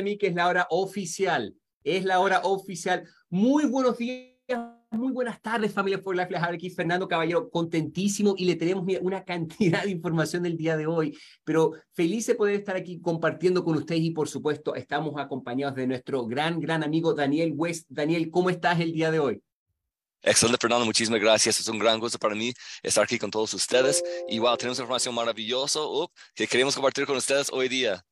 a mí que es la hora oficial. Es la hora oficial. Muy buenos días muy buenas tardes, familia For Life. Les aquí Fernando Caballero, contentísimo y le tenemos una cantidad de información del día de hoy, pero feliz de poder estar aquí compartiendo con ustedes y por supuesto estamos acompañados de nuestro gran, gran amigo Daniel West. Daniel, ¿cómo estás el día de hoy? Excelente, Fernando. Muchísimas gracias. Es un gran gusto para mí estar aquí con todos ustedes. Y wow, tenemos información maravillosa que queremos compartir con ustedes hoy día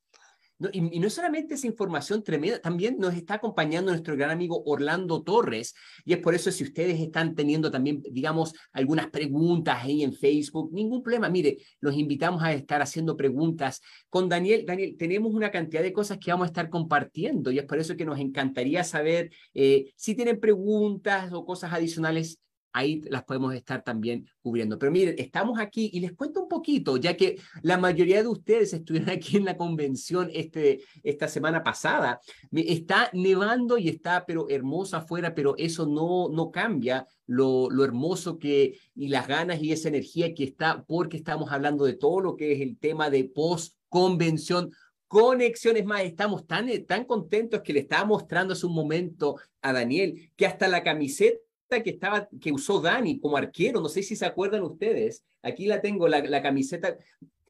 y, no solamente esa información tremenda, también nos está acompañando nuestro gran amigo Orlando Torres. Y es por eso si ustedes están teniendo también, digamos, algunas preguntas ahí en Facebook, ningún problema. Mire, los invitamos a estar haciendo preguntas con Daniel. Daniel, tenemos una cantidad de cosas que vamos a estar compartiendo y es por eso que nos encantaría saber eh, si tienen preguntas o cosas adicionales ahí las podemos estar también cubriendo. Pero miren, estamos aquí y les cuento un poquito, ya que la mayoría de ustedes estuvieron aquí en la convención este, esta semana pasada. Está nevando y está, pero hermosa afuera, pero eso no, no cambia lo, lo hermoso que y las ganas y esa energía que está, porque estamos hablando de todo lo que es el tema de post-convención conexiones más. Estamos tan, tan contentos que le estaba mostrando hace un momento a Daniel que hasta la camiseta que estaba que usó Dani como arquero, no sé si se acuerdan ustedes. Aquí la tengo, la, la camiseta,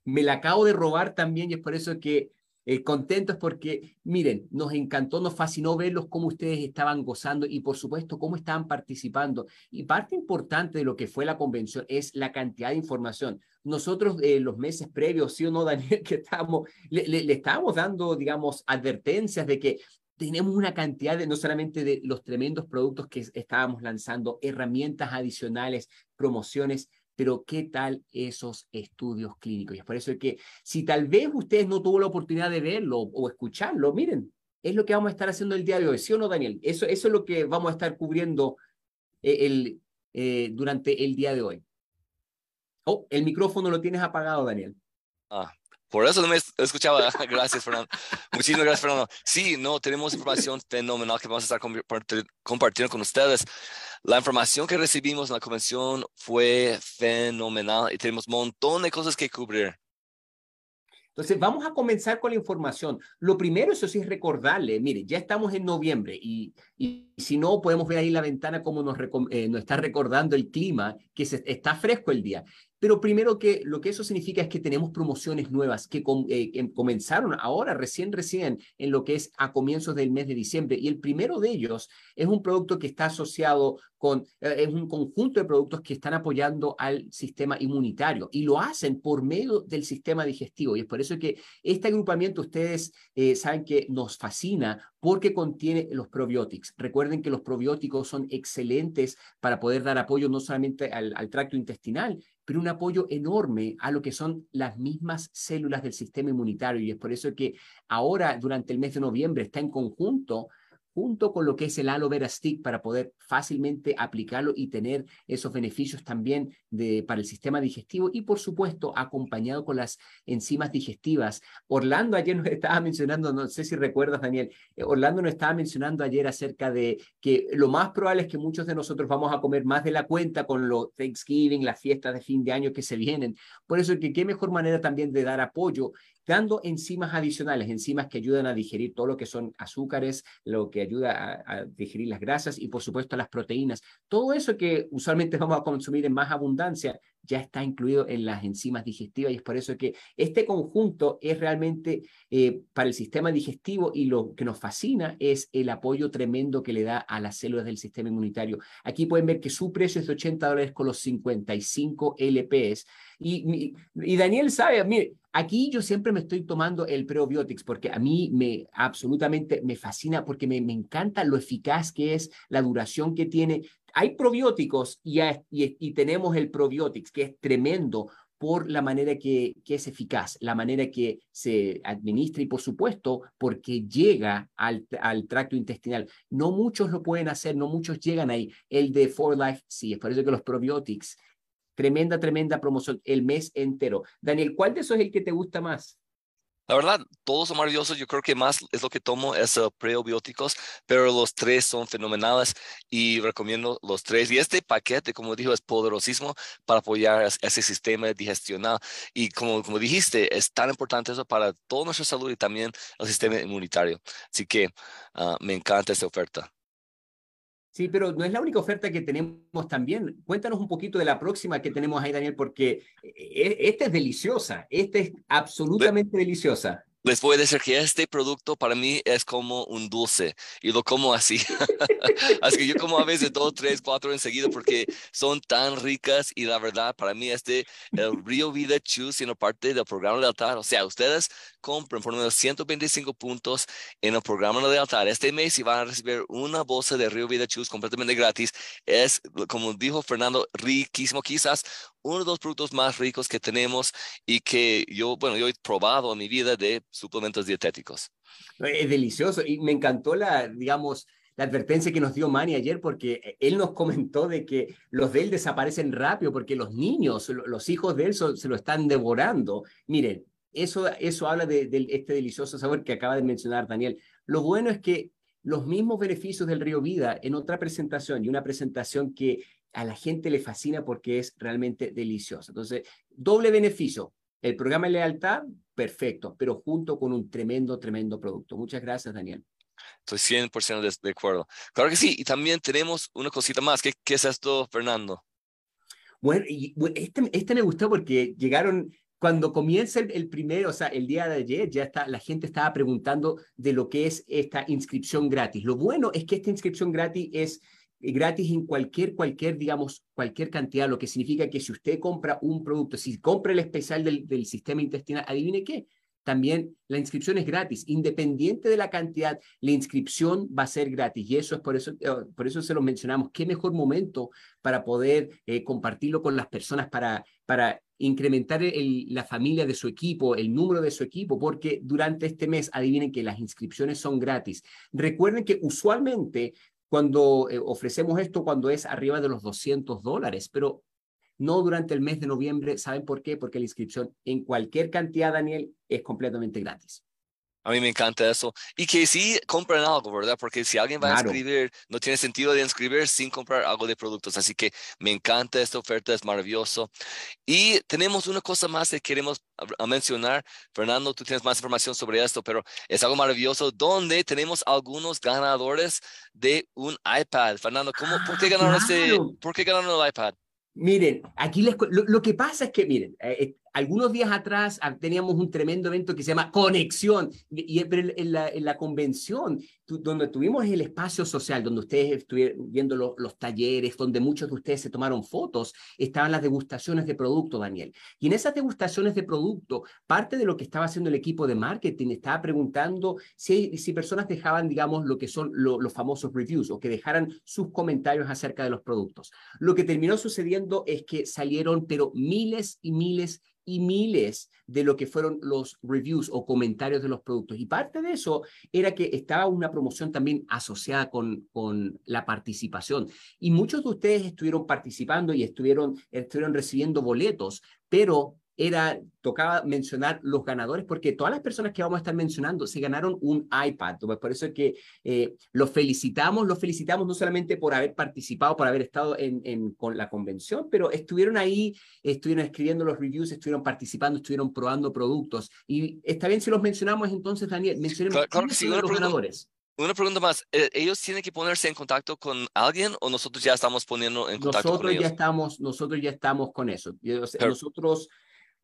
me la acabo de robar también y es por eso que eh, contentos porque, miren, nos encantó, nos fascinó verlos cómo ustedes estaban gozando y por supuesto cómo estaban participando. Y parte importante de lo que fue la convención es la cantidad de información. Nosotros eh, los meses previos, sí o no, Daniel, que estábamos, le, le, le estábamos dando, digamos, advertencias de que tenemos una cantidad de, no solamente de los tremendos productos que estábamos lanzando, herramientas adicionales, promociones, pero ¿qué tal esos estudios clínicos? Y es por eso que si tal vez ustedes no tuvo la oportunidad de verlo o escucharlo, miren, es lo que vamos a estar haciendo el día de hoy, ¿sí o no, Daniel? Eso, eso es lo que vamos a estar cubriendo eh, el, eh, durante el día de hoy. Oh, el micrófono lo tienes apagado, Daniel. Ah, por eso no me escuchaba. Gracias, Fernando. Muchísimas gracias, Fernando. Sí, no, tenemos información fenomenal que vamos a estar compartiendo con ustedes. La información que recibimos en la convención fue fenomenal y tenemos un montón de cosas que cubrir. Entonces, vamos a comenzar con la información. Lo primero, eso sí, es recordarle, mire, ya estamos en noviembre y, y si no, podemos ver ahí la ventana como nos, eh, nos está recordando el clima, que se, está fresco el día. Pero primero que lo que eso significa es que tenemos promociones nuevas que, eh, que, comenzaron ahora, recién, recién, en lo que es a comienzos del mes de diciembre. Y el primero de ellos es un producto que está asociado con, eh, es un conjunto de productos que están apoyando al sistema inmunitario y lo hacen por medio del sistema digestivo. Y es por eso que este agrupamiento, ustedes eh, saben que nos fascina porque contiene los probióticos. Recuerden que los probióticos son excelentes para poder dar apoyo no solamente al, al tracto intestinal, pero un apoyo enorme a lo que son las mismas células del sistema inmunitario. Y es por eso que ahora, durante el mes de noviembre, está en conjunto junto con lo que es el aloe vera stick para poder fácilmente aplicarlo y tener esos beneficios también de, para el sistema digestivo y por supuesto acompañado con las enzimas digestivas. Orlando ayer nos estaba mencionando, no sé si recuerdas Daniel, eh, Orlando nos estaba mencionando ayer acerca de que lo más probable es que muchos de nosotros vamos a comer más de la cuenta con los Thanksgiving, las fiestas de fin de año que se vienen. Por eso que qué mejor manera también de dar apoyo dando enzimas adicionales, enzimas que ayudan a digerir todo lo que son azúcares, lo que ayuda a, digerir las grasas y por supuesto las proteínas. Todo eso que usualmente vamos a consumir en más abundancia ya está incluido en las enzimas digestivas y es por eso que este conjunto es realmente eh, para el sistema digestivo y lo que nos fascina es el apoyo tremendo que le da a las células del sistema inmunitario. Aquí pueden ver que su precio es de 80 dólares con los 55 LPs. Y, y Daniel sabe, mire, aquí yo siempre me estoy tomando el probiotics porque a mí me absolutamente me fascina porque me, me encanta lo eficaz que es, la duración que tiene hay probióticos y, y, tenemos el probiotics, que es tremendo por la manera que, que, es eficaz, la manera que se administra y por supuesto porque llega al, al, tracto intestinal. No muchos lo pueden hacer, no muchos llegan ahí. El de For Life sí, es por eso que los probiotics, tremenda, tremenda promoción el mes entero. Daniel, ¿cuál de esos es el que te gusta más? La verdad, todos son maravillosos. Yo creo que más es lo que tomo es uh, prebióticos, pero los tres son fenomenales y recomiendo los tres. Y este paquete, como dijo, es poderosísimo para apoyar ese sistema digestional. Y como, como dijiste, es tan importante eso para toda nuestra salud y también el sistema inmunitario. Así que uh, me encanta esta oferta. Sí, pero no es la única oferta que tenemos también. Cuéntanos un poquito de la próxima que tenemos ahí, Daniel, porque eh, eh, esta es deliciosa, esta es absolutamente deliciosa les voy a decir que este producto para mí es como un dulce y lo como así. así que yo como a veces dos, tres, cuatro enseguida porque son tan ricas y la verdad para mí este, el Rio Vida Chew, siendo parte del programa de altar, o sea, ustedes compren por menos 125 puntos en el programa de altar este mes y van a recibir una bolsa de Rio Vida Chews completamente gratis. Es, como dijo Fernando, riquísimo, quizás uno de los productos más ricos que tenemos y que yo, bueno, yo he probado en mi vida de suplementos dietéticos. Es delicioso y me encantó la, digamos, la advertencia que nos dio Manny ayer porque él nos comentó de que los de él desaparecen rápido porque los niños, los hijos de él se lo están devorando. Miren, eso, eso habla de, de, este delicioso sabor que acaba de mencionar Daniel. Lo bueno es que los mismos beneficios del Río Vida en otra presentación y una presentación que a la gente le fascina porque es realmente delicioso. Entonces, doble beneficio. El programa de lealtad, perfecto, pero junto con un tremendo, tremendo producto. Muchas gracias, Daniel. Estoy 100% de, acuerdo. Claro que sí, y también tenemos una cosita más. ¿Qué, qué es esto, Fernando? Bueno, y, este, este me gustó porque llegaron cuando comienza el, el, primero, o sea, el día de ayer, ya está, la gente estaba preguntando de lo que es esta inscripción gratis. Lo bueno es que esta inscripción gratis es gratis en cualquier, cualquier, digamos, cualquier cantidad, lo que significa que si usted compra un producto, si compra el especial del, del sistema intestinal, adivine qué, también la inscripción es gratis, independiente de la cantidad, la inscripción va a ser gratis y eso es por eso, eh, por eso se lo mencionamos. Qué mejor momento para poder eh, compartirlo con las personas, para, para incrementar la familia de su equipo, el número de su equipo, porque durante este mes, adivinen que las inscripciones son gratis. Recuerden que usualmente cuando eh, ofrecemos esto cuando es arriba de los 200 dólares, pero no durante el mes de noviembre. ¿Saben por qué? Porque la inscripción en cualquier cantidad, Daniel, es completamente gratis. A mí me encanta eso. Y que sí compren algo, ¿verdad? Porque si alguien va a inscribir, no tiene sentido de inscribir sin comprar algo de productos. Así que me encanta esta oferta, es maravilloso. Y tenemos una cosa más que queremos mencionar. Fernando, tú tienes más información sobre esto, pero es algo maravilloso donde tenemos algunos ganadores de un iPad. Fernando, ¿cómo, ¿por, qué ah, ganaron este, ¿por qué ganaron el iPad? Miren, aquí les, lo, que pasa es que, miren, eh, eh, algunos días atrás ah, teníamos un tremendo evento que se llama Conexión, y, en, la, en la convención, donde tuvimos el espacio social, donde ustedes estuvieron viendo los talleres, donde muchos de ustedes se tomaron fotos, estaban las degustaciones de producto, Daniel. Y en esas degustaciones de producto, parte de lo que estaba haciendo el equipo de marketing estaba preguntando si, si personas dejaban, digamos, lo que son los famosos reviews o que dejaran sus comentarios acerca de los productos. Lo que terminó sucediendo es que salieron, pero miles y miles y miles de lo que fueron los reviews o comentarios de los productos. Y parte de eso era que estaba una promoción también asociada con, con la participación. Y muchos de ustedes estuvieron participando y estuvieron, estuvieron recibiendo boletos, pero era, tocaba mencionar los ganadores, porque todas las personas que vamos a estar mencionando se ganaron un iPad. Por eso es que eh, los felicitamos, los felicitamos no solamente por haber participado, por haber estado en, en, con la convención, pero estuvieron ahí, estuvieron escribiendo los reviews, estuvieron participando, estuvieron probando productos. Y está bien si los mencionamos entonces, Daniel, mencionemos claro, los ganadores. Una pregunta más, ¿e-, ¿ellos tienen que ponerse en contacto con alguien o nosotros ya estamos poniendo en contacto nosotros con ellos? Ya estamos, nosotros ya estamos con eso. nosotros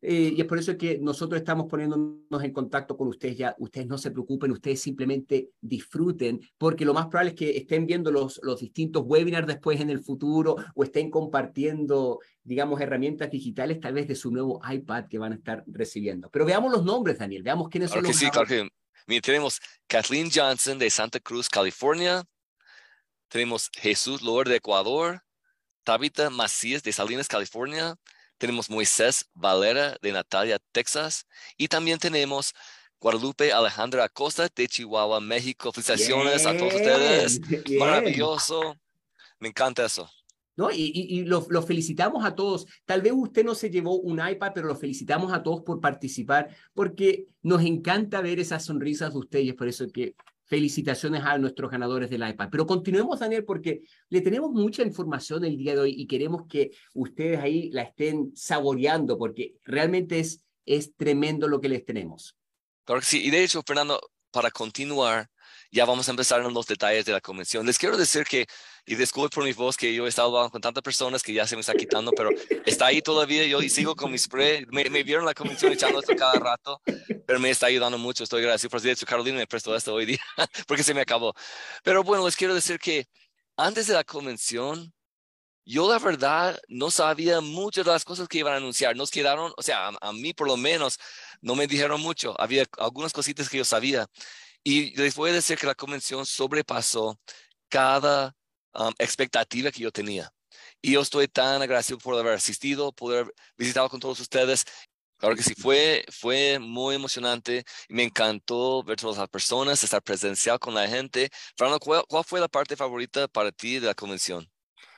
eh, y es por eso que nosotros estamos poniéndonos en contacto con ustedes ya. Ustedes no se preocupen, ustedes simplemente disfruten, porque lo más probable es que estén viendo los, los distintos webinars después en el futuro o estén compartiendo, digamos, herramientas digitales tal vez de su nuevo iPad que van a estar recibiendo. Pero veamos los nombres, Daniel, veamos quiénes son los sí, claro que Mira, tenemos Kathleen Johnson de Santa Cruz, California. Tenemos Jesús Lord de Ecuador. Tabitha Macías de Salinas, California tenemos Moisés Valera de Natalia, Texas, y también tenemos Guadalupe Alejandra Acosta de Chihuahua, México. Felicitaciones a todos ustedes. Maravilloso. Me encanta eso. ¿no? Y, y, los felicitamos a todos. Tal vez usted no se llevó un iPad, pero los felicitamos a todos por participar, porque nos encanta ver esas sonrisas de ustedes, por eso que felicitaciones a nuestros ganadores del iPad. Pero continuemos, Daniel, porque le tenemos mucha información el día de hoy y queremos que ustedes ahí la estén saboreando, porque realmente es, es tremendo lo que les tenemos. Claro que sí, y de hecho, Fernando, para continuar, ya vamos a empezar en los detalles de la convención. Les quiero decir que, y disculpe por mi voz, que yo he estado hablando con tantas personas que ya se me está quitando, pero está ahí todavía. Yo sigo con mi spray. Me, me vieron la convención echando esto cada rato, pero me está ayudando mucho. Estoy agradecido por eso. Carolina me prestó esto hoy día porque se me acabó. Pero bueno, les quiero decir que antes de la convención, yo la verdad no sabía muchas de las cosas que iban a anunciar. Nos quedaron, o sea, a, a, mí por lo menos, no me dijeron mucho. Había algunas cositas que yo sabía. Y les voy decir que la convención sobrepasó cada um, expectativa que yo tenía. Y yo estoy tan agradecido por haber asistido, por haber visitado con todos ustedes. Claro que sí, fue, fue muy emocionante. Me encantó ver todas las personas, estar presencial con la gente. Fernando, ¿cuál, ¿cuál, fue la parte favorita para ti de la convención?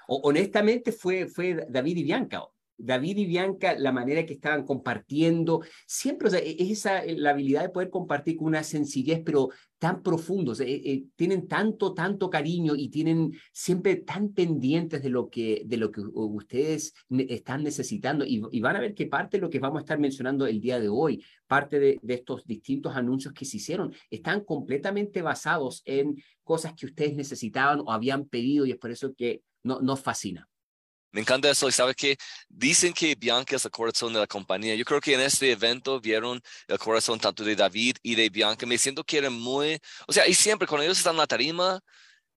Honestamente fue, fue David y Bianca. David y Bianca, la manera que estaban compartiendo, siempre, o sea, es esa, eh, la habilidad de poder compartir con una sencillez, pero tan profundo, o sea, eh, eh, tienen tanto, tanto cariño y tienen siempre tan pendientes de lo que, de lo que ustedes están necesitando y, y, van a ver que parte de lo que vamos a estar mencionando el día de hoy, parte de, de estos distintos anuncios que se hicieron, están completamente basados en cosas que ustedes necesitaban o habían pedido y es por eso que no, nos fascina. Me encanta eso. Y sabe que dicen que Bianca es el corazón de la compañía. Yo creo que en este evento vieron el corazón tanto de David y de Bianca. Me siento que eran muy, o sea, y siempre cuando ellos están en la tarima,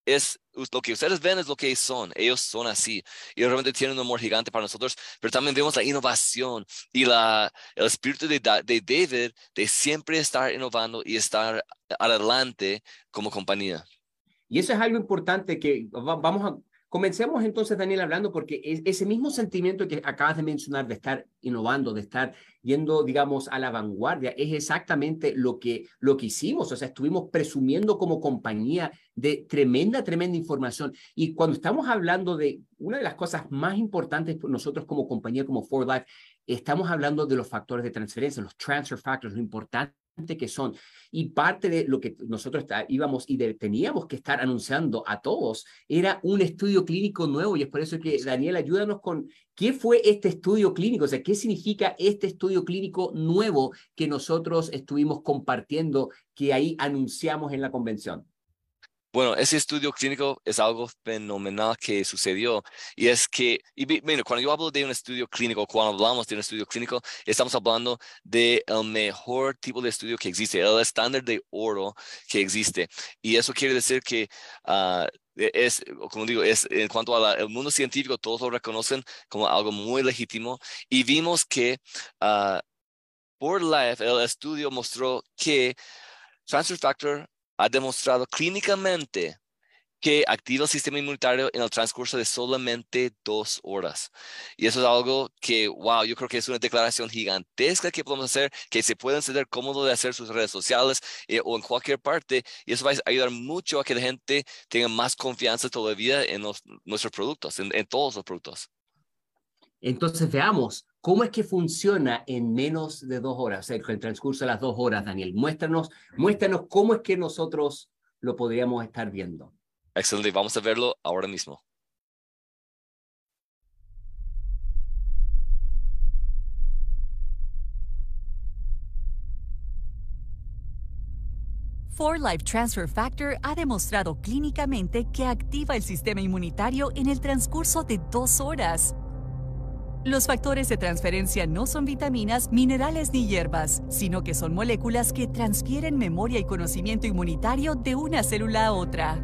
es lo que ustedes ven es lo que son. Ellos son así. Y realmente tienen un amor gigante para nosotros, pero también vemos la innovación y la, el espíritu de, de David de siempre estar innovando y estar adelante como compañía. Y eso es algo importante que vamos a Comencemos entonces, Daniel, hablando porque es ese mismo sentimiento que acabas de mencionar de estar innovando, de estar yendo, digamos, a la vanguardia, es exactamente lo que, lo que hicimos. O sea, estuvimos presumiendo como compañía de tremenda, tremenda información. Y cuando estamos hablando de una de las cosas más importantes nosotros como compañía, como For Life, estamos hablando de los factores de transferencia, los transfer factors, lo importante que son. Y parte de lo que nosotros íbamos y teníamos que estar anunciando a todos era un estudio clínico nuevo. Y es por eso que, Daniel, ayúdanos con qué fue este estudio clínico, o sea, qué significa este estudio clínico nuevo que nosotros estuvimos compartiendo, que ahí anunciamos en la convención. Bueno, ese estudio clínico es algo fenomenal que sucedió y es que, y cuando yo hablo de un estudio clínico, cuando hablamos de un estudio clínico, estamos hablando del mejor tipo de estudio que existe, el estándar de oro que existe. Y eso quiere decir que uh, es, como digo, es en cuanto al mundo científico, todos lo reconocen como algo muy legítimo y vimos que uh, por Life, el estudio mostró que transfer factor ha demostrado clínicamente que activa el sistema inmunitario en el transcurso de solamente dos horas. Y eso es algo que, wow, yo creo que es una declaración gigantesca que podemos hacer, que se pueden sentir cómodo de hacer sus redes sociales eh, o en cualquier parte. Y eso va a ayudar mucho a que la gente tenga más confianza todavía en nuestros productos, en, en todos los productos. Entonces veamos, ¿Cómo es que funciona en menos de dos horas, o sea, en el transcurso de las dos horas, Daniel? Muéstranos, muéstranos cómo es que nosotros lo podríamos estar viendo. Excelente, vamos a verlo ahora mismo. For Life Transfer Factor ha demostrado clínicamente que activa el sistema inmunitario en el transcurso de dos horas los factores de transferencia no son vitaminas, minerales ni hierbas, sino que son moléculas que transfieren memoria y conocimiento inmunitario de una célula a otra.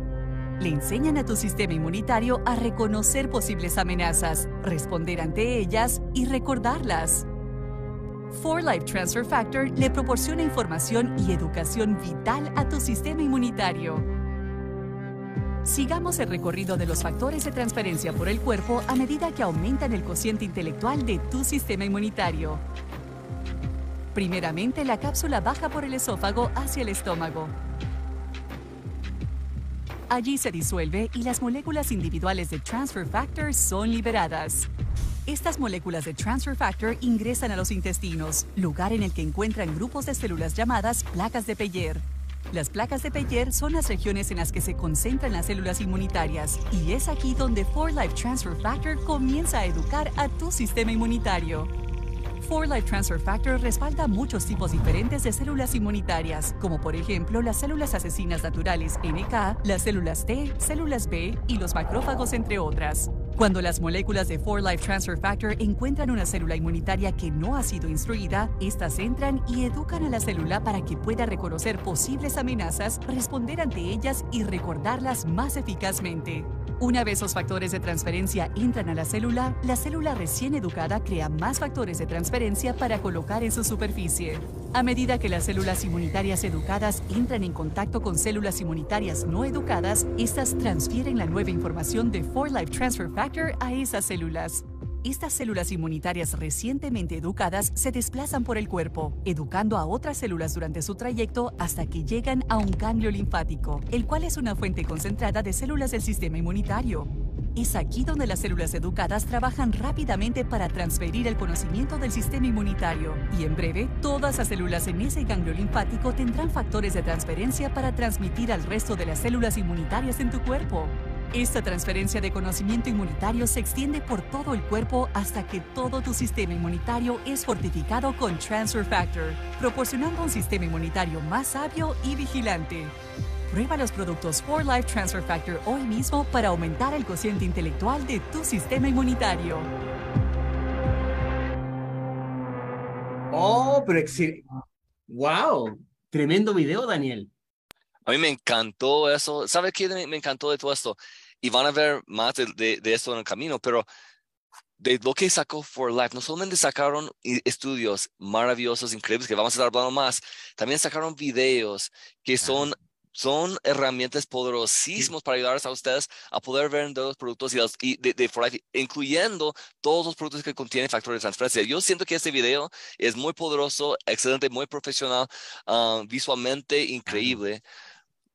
Le enseñan a tu sistema inmunitario a reconocer posibles amenazas, responder ante ellas y recordarlas. 4Life Transfer Factor le proporciona información y educación vital a tu sistema inmunitario Sigamos el recorrido de los factores de transferencia por el cuerpo a medida que aumentan el cociente intelectual de tu sistema inmunitario. Primeramente, la cápsula baja por el esófago hacia el estómago. Allí se disuelve y las moléculas individuales de transfer factor son liberadas. Estas moléculas de transfer factor ingresan a los intestinos, lugar en el que encuentran grupos de células llamadas placas de Peyer. Las placas de Peyer son las regiones en las que se concentran las células inmunitarias y es aquí donde 4Life Transfer Factor comienza a educar a tu sistema inmunitario. 4Life Transfer Factor respalda muchos tipos diferentes de células inmunitarias, como por ejemplo las células asesinas naturales NK, las células T, células B y los macrófagos, entre otras. Cuando las moléculas de 4-Life Transfer Factor encuentran una célula inmunitaria que no ha sido instruida, estas entran y educan a la célula para que pueda reconocer posibles amenazas, responder ante ellas y recordarlas más eficazmente. Una vez los factores de transferencia entran a la célula, la célula recién educada crea más factores de transferencia para colocar en su superficie. A medida que las células inmunitarias educadas entran en contacto con células inmunitarias no educadas, estas transfieren la nueva información de 4-Life Transfer Factor a esas células. Estas células inmunitarias recientemente educadas se desplazan por el cuerpo, educando a otras células durante su trayecto hasta que llegan a un ganglio linfático, el cual es una fuente concentrada de células del sistema inmunitario. Es aquí donde las células educadas trabajan rápidamente para transferir el conocimiento del sistema inmunitario. Y en breve, todas las células en ese ganglio linfático tendrán factores de transferencia para transmitir al resto de las células inmunitarias en tu cuerpo. Esta transferencia de conocimiento inmunitario se extiende por todo el cuerpo hasta que todo tu sistema inmunitario es fortificado con Transfer Factor, proporcionando un sistema inmunitario más sabio y vigilante. Prueba los productos 4Life Transfer Factor hoy mismo para aumentar el cociente intelectual de tu sistema inmunitario. Oh, pero ¡Wow! Tremendo video, Daniel. A mí me encantó eso. ¿Sabe qué me encantó de todo esto? Y van a ver más de, de, de esto en el camino, pero de lo que sacó For Life, no solamente sacaron estudios maravillosos, increíbles, que vamos a estar hablando más, también sacaron videos que son son herramientas poderosísimas para ayudar a ustedes a poder vender los productos y, de, de incluyendo todos los productos que contienen factores de transferencia. Yo siento que este video es muy poderoso, excelente, muy profesional, ah, visualmente increíble.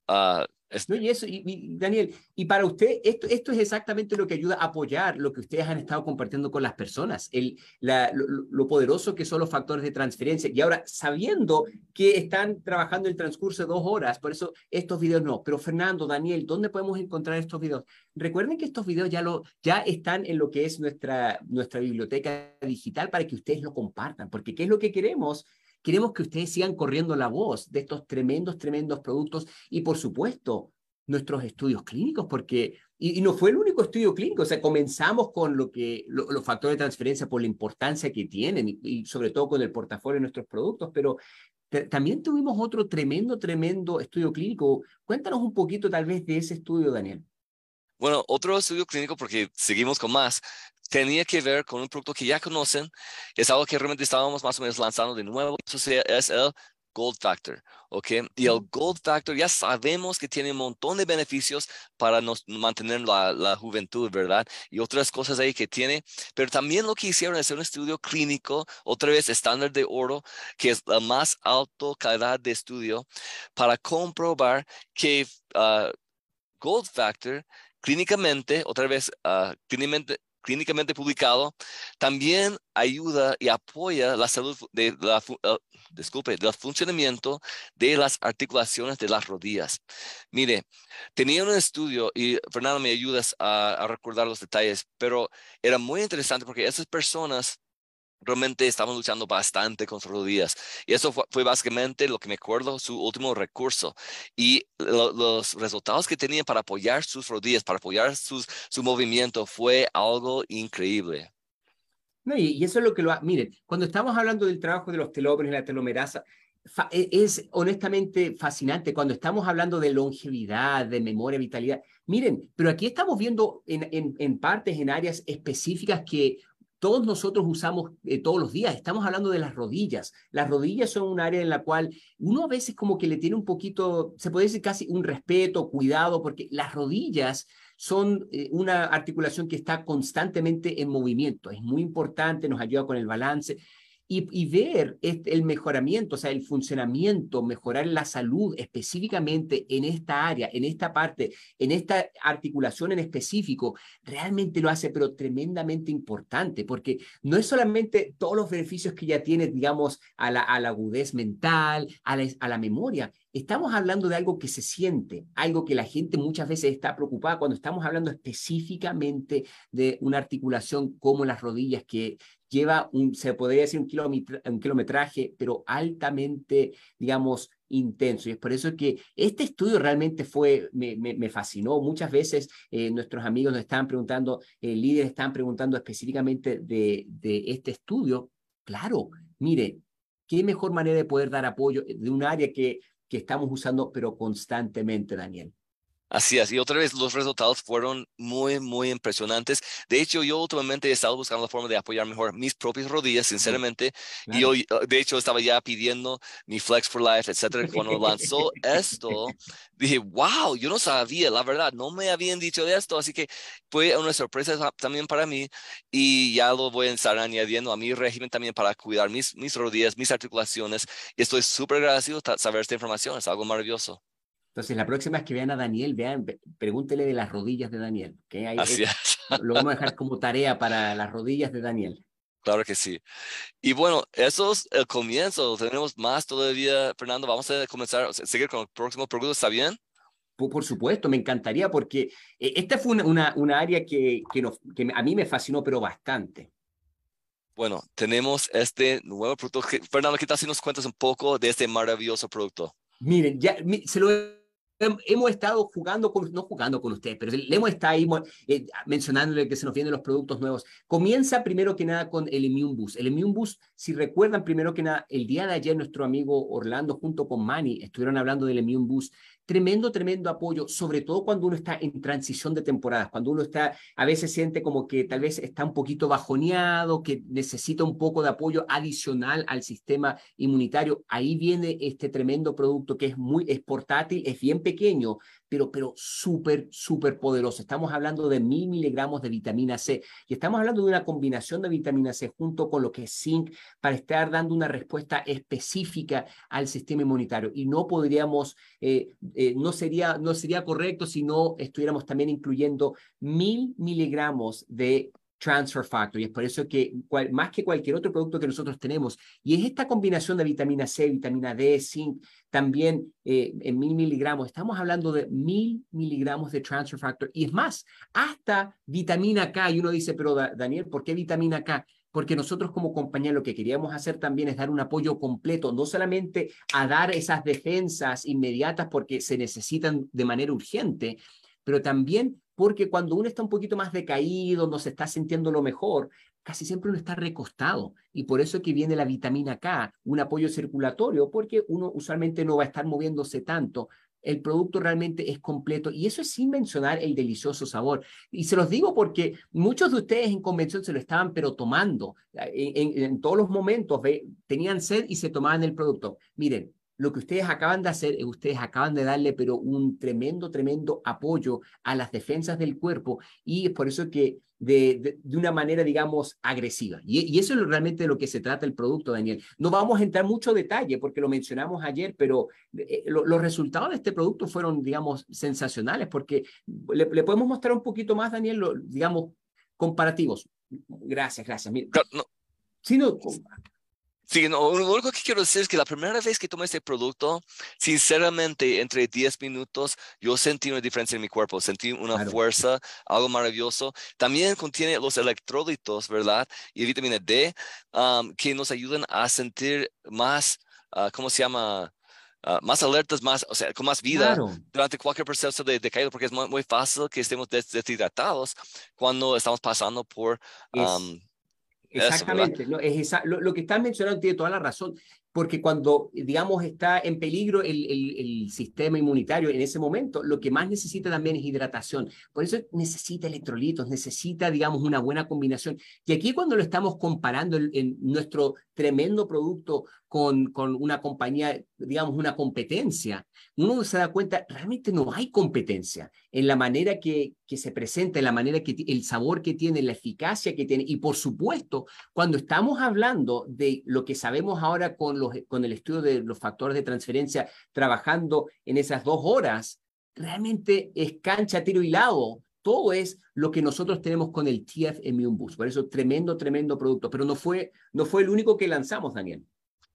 Uh, y eso, y, Daniel, y para usted, esto, esto es exactamente lo que ayuda a apoyar lo que ustedes han estado compartiendo con las personas, el, la, lo, poderoso que son los factores de transferencia. Y ahora, sabiendo que están trabajando el transcurso de dos horas, por eso estos videos no. Pero Fernando, Daniel, ¿dónde podemos encontrar estos videos? Recuerden que estos videos ya, lo, ya están en lo que es nuestra, nuestra biblioteca digital para que ustedes lo compartan, porque ¿qué es lo que queremos? Queremos que ustedes sigan corriendo la voz de estos tremendos, tremendos productos y, por supuesto, nuestros estudios clínicos, porque, y, no fue el único estudio clínico, o sea, comenzamos con lo que, los factores de transferencia por la importancia que tienen y, sobre todo con el portafolio de nuestros productos, pero también tuvimos otro tremendo, tremendo estudio clínico. Cuéntanos un poquito tal vez de ese estudio, Daniel. Bueno, otro estudio clínico, porque seguimos con más, tenía que ver con un producto que ya conocen, es algo que realmente estábamos más o menos lanzando de nuevo, eso es el Gold Factor, ¿ok? Y el Gold Factor ya sabemos que tiene un montón de beneficios para nos mantener la, la, juventud, ¿verdad? Y otras cosas ahí que tiene, pero también lo que hicieron es un estudio clínico, otra vez estándar de oro, que es la más alta calidad de estudio, para comprobar que uh, Gold Factor clínicamente, otra vez, uh, clínicamente, publicado, también ayuda y apoya la salud de la, uh, disculpe, del funcionamiento de las articulaciones de las rodillas. Mire, tenía un estudio y Fernando me ayudas a, a recordar los detalles, pero era muy interesante porque esas personas realmente estaban luchando bastante con sus rodillas. Y eso fue, básicamente lo que me acuerdo, su último recurso. Y los resultados que tenían para apoyar sus rodillas, para apoyar sus, su movimiento, fue algo increíble. No, y, eso es lo que lo... Miren, cuando estamos hablando del trabajo de los telómeros y la telomerasa, e, es honestamente fascinante cuando estamos hablando de longevidad, de memoria, vitalidad. Miren, pero aquí estamos viendo en, en, en partes, en áreas específicas que todos nosotros usamos eh, todos los días. Estamos hablando de las rodillas. Las rodillas son un área en la cual uno a veces como que le tiene un poquito, se puede decir casi un respeto, cuidado, porque las rodillas son eh, una articulación que está constantemente en movimiento. Es muy importante, nos ayuda con el balance. Y, ver el mejoramiento, o sea, el funcionamiento, mejorar la salud específicamente en esta área, en esta parte, en esta articulación en específico, realmente lo hace, pero tremendamente importante, porque no es solamente todos los beneficios que ya tiene, digamos, a la, a agudez mental, a la memoria, Estamos hablando de algo que se siente, algo que la gente muchas veces está preocupada cuando estamos hablando específicamente de una articulación como las rodillas que lleva un, se podría decir un, kilometraje, pero altamente, digamos, intenso. Y es por eso que este estudio realmente fue, me, fascinó. Muchas veces eh, nuestros amigos nos estaban preguntando, eh, líderes están preguntando específicamente de, de este estudio. Claro, mire, qué mejor manera de poder dar apoyo de un área que que estamos usando, pero constantemente, Daniel. Así es, y otra vez los resultados fueron muy, muy impresionantes. De hecho, yo últimamente he estado buscando la forma de apoyar mejor mis propias rodillas, sinceramente, y hoy, ah, de hecho, estaba ya pidiendo mi Flex for Life, etcétera. Cuando lanzó esto, dije, wow, yo no sabía, la verdad, no me habían dicho esto, así que fue una sorpresa también para mí, y ya lo voy a estar añadiendo a mi régimen también para cuidar mis, mis rodillas, mis articulaciones, y estoy súper agradecido de saber esta información, es algo maravilloso. Entonces, la próxima vez que vean a Daniel, vean, pregúntele de las rodillas de Daniel. Así Lo vamos a dejar como tarea para las rodillas de Daniel. Claro que sí. Y bueno, eso es el comienzo. Tenemos más todavía, Fernando. Vamos a comenzar a seguir con el próximo producto. ¿Está bien? Por, supuesto, me encantaría porque eh, esta fue una, una, área que, que, que a mí me fascinó, pero bastante. Bueno, tenemos este nuevo producto. Fernando, ¿qué tal si nos cuentas un poco de este maravilloso producto? Miren, ya se lo hemos estado jugando, con, no jugando con ustedes, pero le hemos estado ahí eh, mencionándole que se nos vienen los productos nuevos. Comienza primero que nada con el Immune Boost. El Immune Boost, si recuerdan, primero que nada, el día de ayer nuestro amigo Orlando junto con Manny estuvieron hablando del Immune Boost tremendo, tremendo apoyo, sobre todo cuando uno está en transición de temporadas, cuando uno está, a veces siente como que tal vez está un poquito bajoneado, que necesita un poco de apoyo adicional al sistema inmunitario. Ahí viene este tremendo producto que es muy, es portátil, es bien pequeño, pero, pero súper, súper poderoso. Estamos hablando de mil miligramos de vitamina C y estamos hablando de una combinación de vitamina C junto con lo que es zinc para estar dando una respuesta específica al sistema inmunitario. Y no podríamos, eh, eh, no, sería, no sería correcto si no estuviéramos también incluyendo mil miligramos de transfer factor. Y es por eso que más que cualquier otro producto que nosotros tenemos. Y es esta combinación de vitamina C, vitamina D, zinc, también eh, en mil miligramos, estamos hablando de mil miligramos de transfer factor. Y es más, hasta vitamina K. Y uno dice, pero Daniel, ¿por qué vitamina K? Porque nosotros como compañía lo que queríamos hacer también es dar un apoyo completo, no solamente a dar esas defensas inmediatas porque se necesitan de manera urgente, pero también porque cuando uno está un poquito más decaído, no se está sintiendo lo mejor, casi siempre uno está recostado. Y por eso es que viene la vitamina K, un apoyo circulatorio, porque uno usualmente no va a estar moviéndose tanto. El producto realmente es completo y eso es sin mencionar el delicioso sabor. Y se los digo porque muchos de ustedes en convención se lo estaban pero tomando. En, en todos los momentos tenían sed y se tomaban el producto. Miren, lo que ustedes acaban de hacer es ustedes acaban de darle pero un tremendo, tremendo apoyo a las defensas del cuerpo y es por eso que de, de, una manera, digamos, agresiva. Y, eso es realmente de lo que se trata el producto, Daniel. No vamos a entrar mucho detalle porque lo mencionamos ayer, pero eh, los resultados de este producto fueron, digamos, sensacionales porque le, podemos mostrar un poquito más, Daniel, digamos, comparativos. Gracias, gracias. no. Sí, no, Sí, no, lo único que quiero decir es que la primera vez que tomé este producto, sinceramente, entre 10 minutos, yo sentí una diferencia en mi cuerpo, sentí una fuerza, algo maravilloso. También contiene los electrolitos, ¿verdad? Y vitamina D, que nos ayudan a sentir más, uh, ¿cómo se llama? Uh, más alertas, más, o sea, con más vida durante cualquier proceso de, de caída, porque es muy, fácil que estemos deshidratados cuando estamos pasando por Exactamente, no, es lo, que estás mencionando tiene toda la razón. Porque cuando, digamos, está en peligro el, el, sistema inmunitario en ese momento, lo que más necesita también es hidratación. Por eso necesita electrolitos, necesita, digamos, una buena combinación. Y aquí cuando lo estamos comparando en nuestro tremendo producto con, con una compañía, digamos, una competencia, uno se da cuenta, realmente no hay competencia en la manera que, que se presenta, en la manera que el sabor que tiene, la eficacia que tiene. Y por supuesto, cuando estamos hablando de lo que sabemos ahora con, los, con el estudio de los factores de transferencia, trabajando en esas dos horas, realmente es cancha, tiro y lado todo es lo que nosotros tenemos con el TF Immune Boost. Por eso, tremendo, tremendo producto. Pero no fue, no fue el único que lanzamos, Daniel.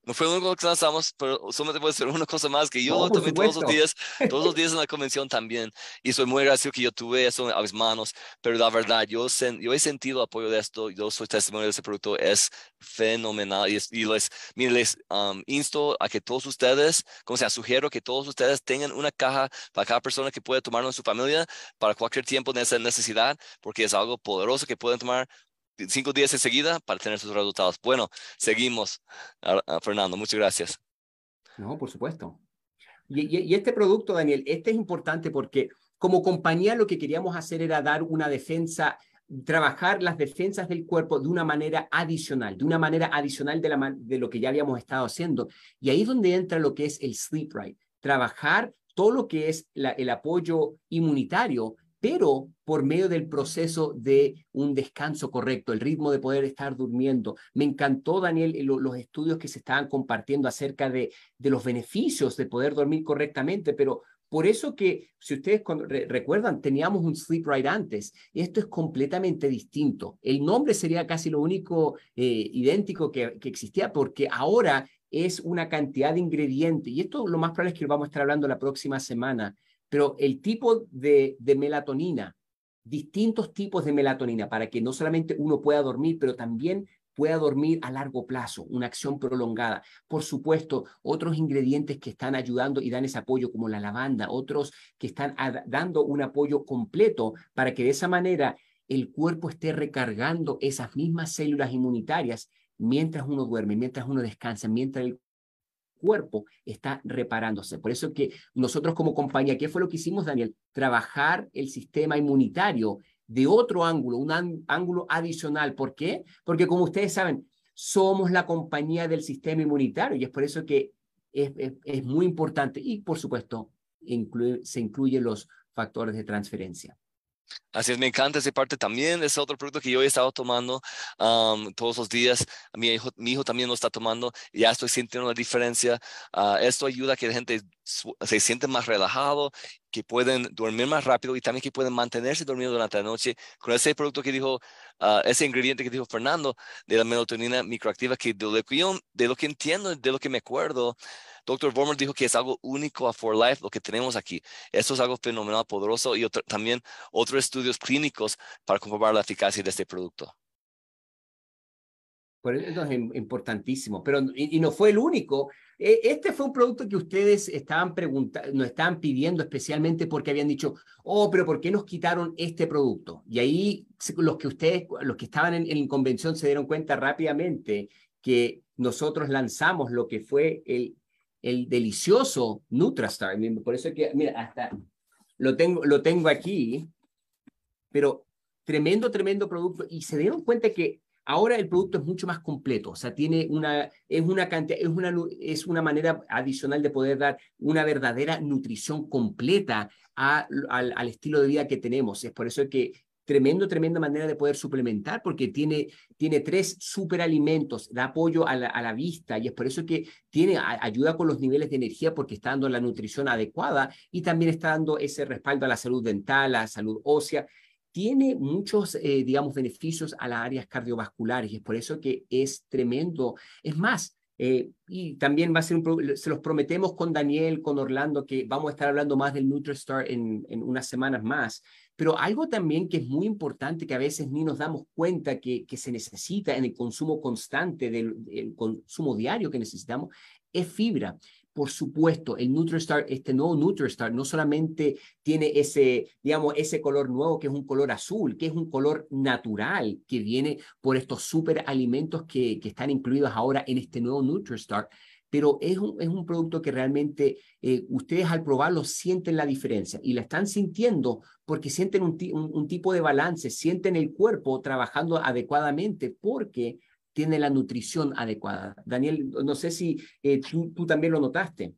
No fue lo único que lanzamos, pero solamente puede ser una cosa más que yo también todos los días, todos los días en la convención también. Y soy muy agradecido que yo tuve eso a mis manos, pero la verdad, yo, yo he sentido apoyo de esto, yo soy testimonio de este producto, es fenomenal. Y, y les, mire, les um, insto a que todos ustedes, como sea, sugiero que todos ustedes tengan una caja para cada persona que puede tomarlo en su familia para cualquier tiempo de esa necesidad, porque es algo poderoso que pueden tomar cinco días enseguida para tener sus resultados. Bueno, seguimos, Fernando. Muchas gracias. No, por supuesto. Y, este producto, Daniel, este es importante porque como compañía lo que queríamos hacer era dar una defensa, trabajar las defensas del cuerpo de una manera adicional, de una manera adicional de, lo que ya habíamos estado haciendo. Y ahí es donde entra lo que es el sleep right, trabajar todo lo que es el apoyo inmunitario pero por medio del proceso de un descanso correcto, el ritmo de poder estar durmiendo. Me encantó, Daniel, los estudios que se estaban compartiendo acerca de, los beneficios de poder dormir correctamente, pero por eso que, si ustedes recuerdan, teníamos un sleep ride antes. Esto es completamente distinto. El nombre sería casi lo único eh, idéntico que, que, existía, porque ahora es una cantidad de ingredientes. Y esto lo más probable es que lo vamos a estar hablando la próxima semana. Pero el tipo de, melatonina, distintos tipos de melatonina para que no solamente uno pueda dormir, pero también pueda dormir a largo plazo, una acción prolongada. Por supuesto, otros ingredientes que están ayudando y dan ese apoyo, como la lavanda, otros que están dando un apoyo completo para que de esa manera el cuerpo esté recargando esas mismas células inmunitarias mientras uno duerme, mientras uno descansa, mientras el cuerpo está reparándose. Por eso que nosotros como compañía, ¿qué fue lo que hicimos, Daniel? Trabajar el sistema inmunitario de otro ángulo, un ángulo adicional. ¿Por qué? Porque como ustedes saben, somos la compañía del sistema inmunitario y es por eso que es, es, muy importante y por supuesto se incluyen los factores de transferencia. Así es, me encanta esa parte también. Es otro producto que yo he estado tomando todos los días. Mi hijo, mi hijo también lo está tomando. Ya estoy sintiendo la diferencia. Ah, esto ayuda a que la gente se siente más relajado, que pueden dormir más rápido y también que pueden mantenerse dormidos durante la noche con ese producto que dijo, ah, ese ingrediente que dijo Fernando de la melatonina microactiva, que de lo que entiendo, de lo que me acuerdo, Dr. Vormer dijo que es algo único a For Life lo que tenemos aquí. Esto es algo fenomenal, poderoso y también otros estudios clínicos para comprobar la eficacia de este producto. Por eso es importantísimo, pero y, no fue el único. E, este fue un producto que ustedes estaban preguntando, nos estaban pidiendo especialmente porque habían dicho, oh, pero ¿por qué nos quitaron este producto? Y ahí los que ustedes, los que estaban en, en convención se dieron cuenta rápidamente que nosotros lanzamos lo que fue el el delicioso Nutrastar. Por eso que, mira, hasta lo tengo, lo tengo aquí, pero tremendo, tremendo producto. Y se dieron cuenta que ahora el producto es mucho más completo, o sea, tiene una, es una cantidad, es una, es una manera adicional de poder dar una verdadera nutrición completa al, al, estilo de vida que tenemos. Es por eso que tremendo, tremenda manera de poder suplementar porque tiene, tiene tres superalimentos, da apoyo a la, a la vista y es por eso que tiene, ayuda con los niveles de energía porque está dando la nutrición adecuada y también está dando ese respaldo a la salud dental, a la salud ósea. Tiene muchos, eh, digamos, beneficios a las áreas cardiovasculares y es por eso que es tremendo. Es más, eh, y también va a ser se los prometemos con Daniel, con Orlando, que vamos a estar hablando más del NutriStar en, en unas semanas más. Pero algo también que es muy importante que a veces ni nos damos cuenta que, que se necesita en el consumo constante, del, del consumo diario que necesitamos, es fibra. Por supuesto, el NutriStar, este nuevo NutriStar, no solamente tiene ese, digamos, ese color nuevo que es un color azul, que es un color natural que viene por estos superalimentos que, que están incluidos ahora en este nuevo NutriStar, pero es un, es un producto que realmente eh, ustedes al probarlo sienten la diferencia y la están sintiendo porque sienten un, un, tipo de balance, sienten el cuerpo trabajando adecuadamente porque tiene la nutrición adecuada. Daniel, no sé si eh, tú, tú también lo notaste.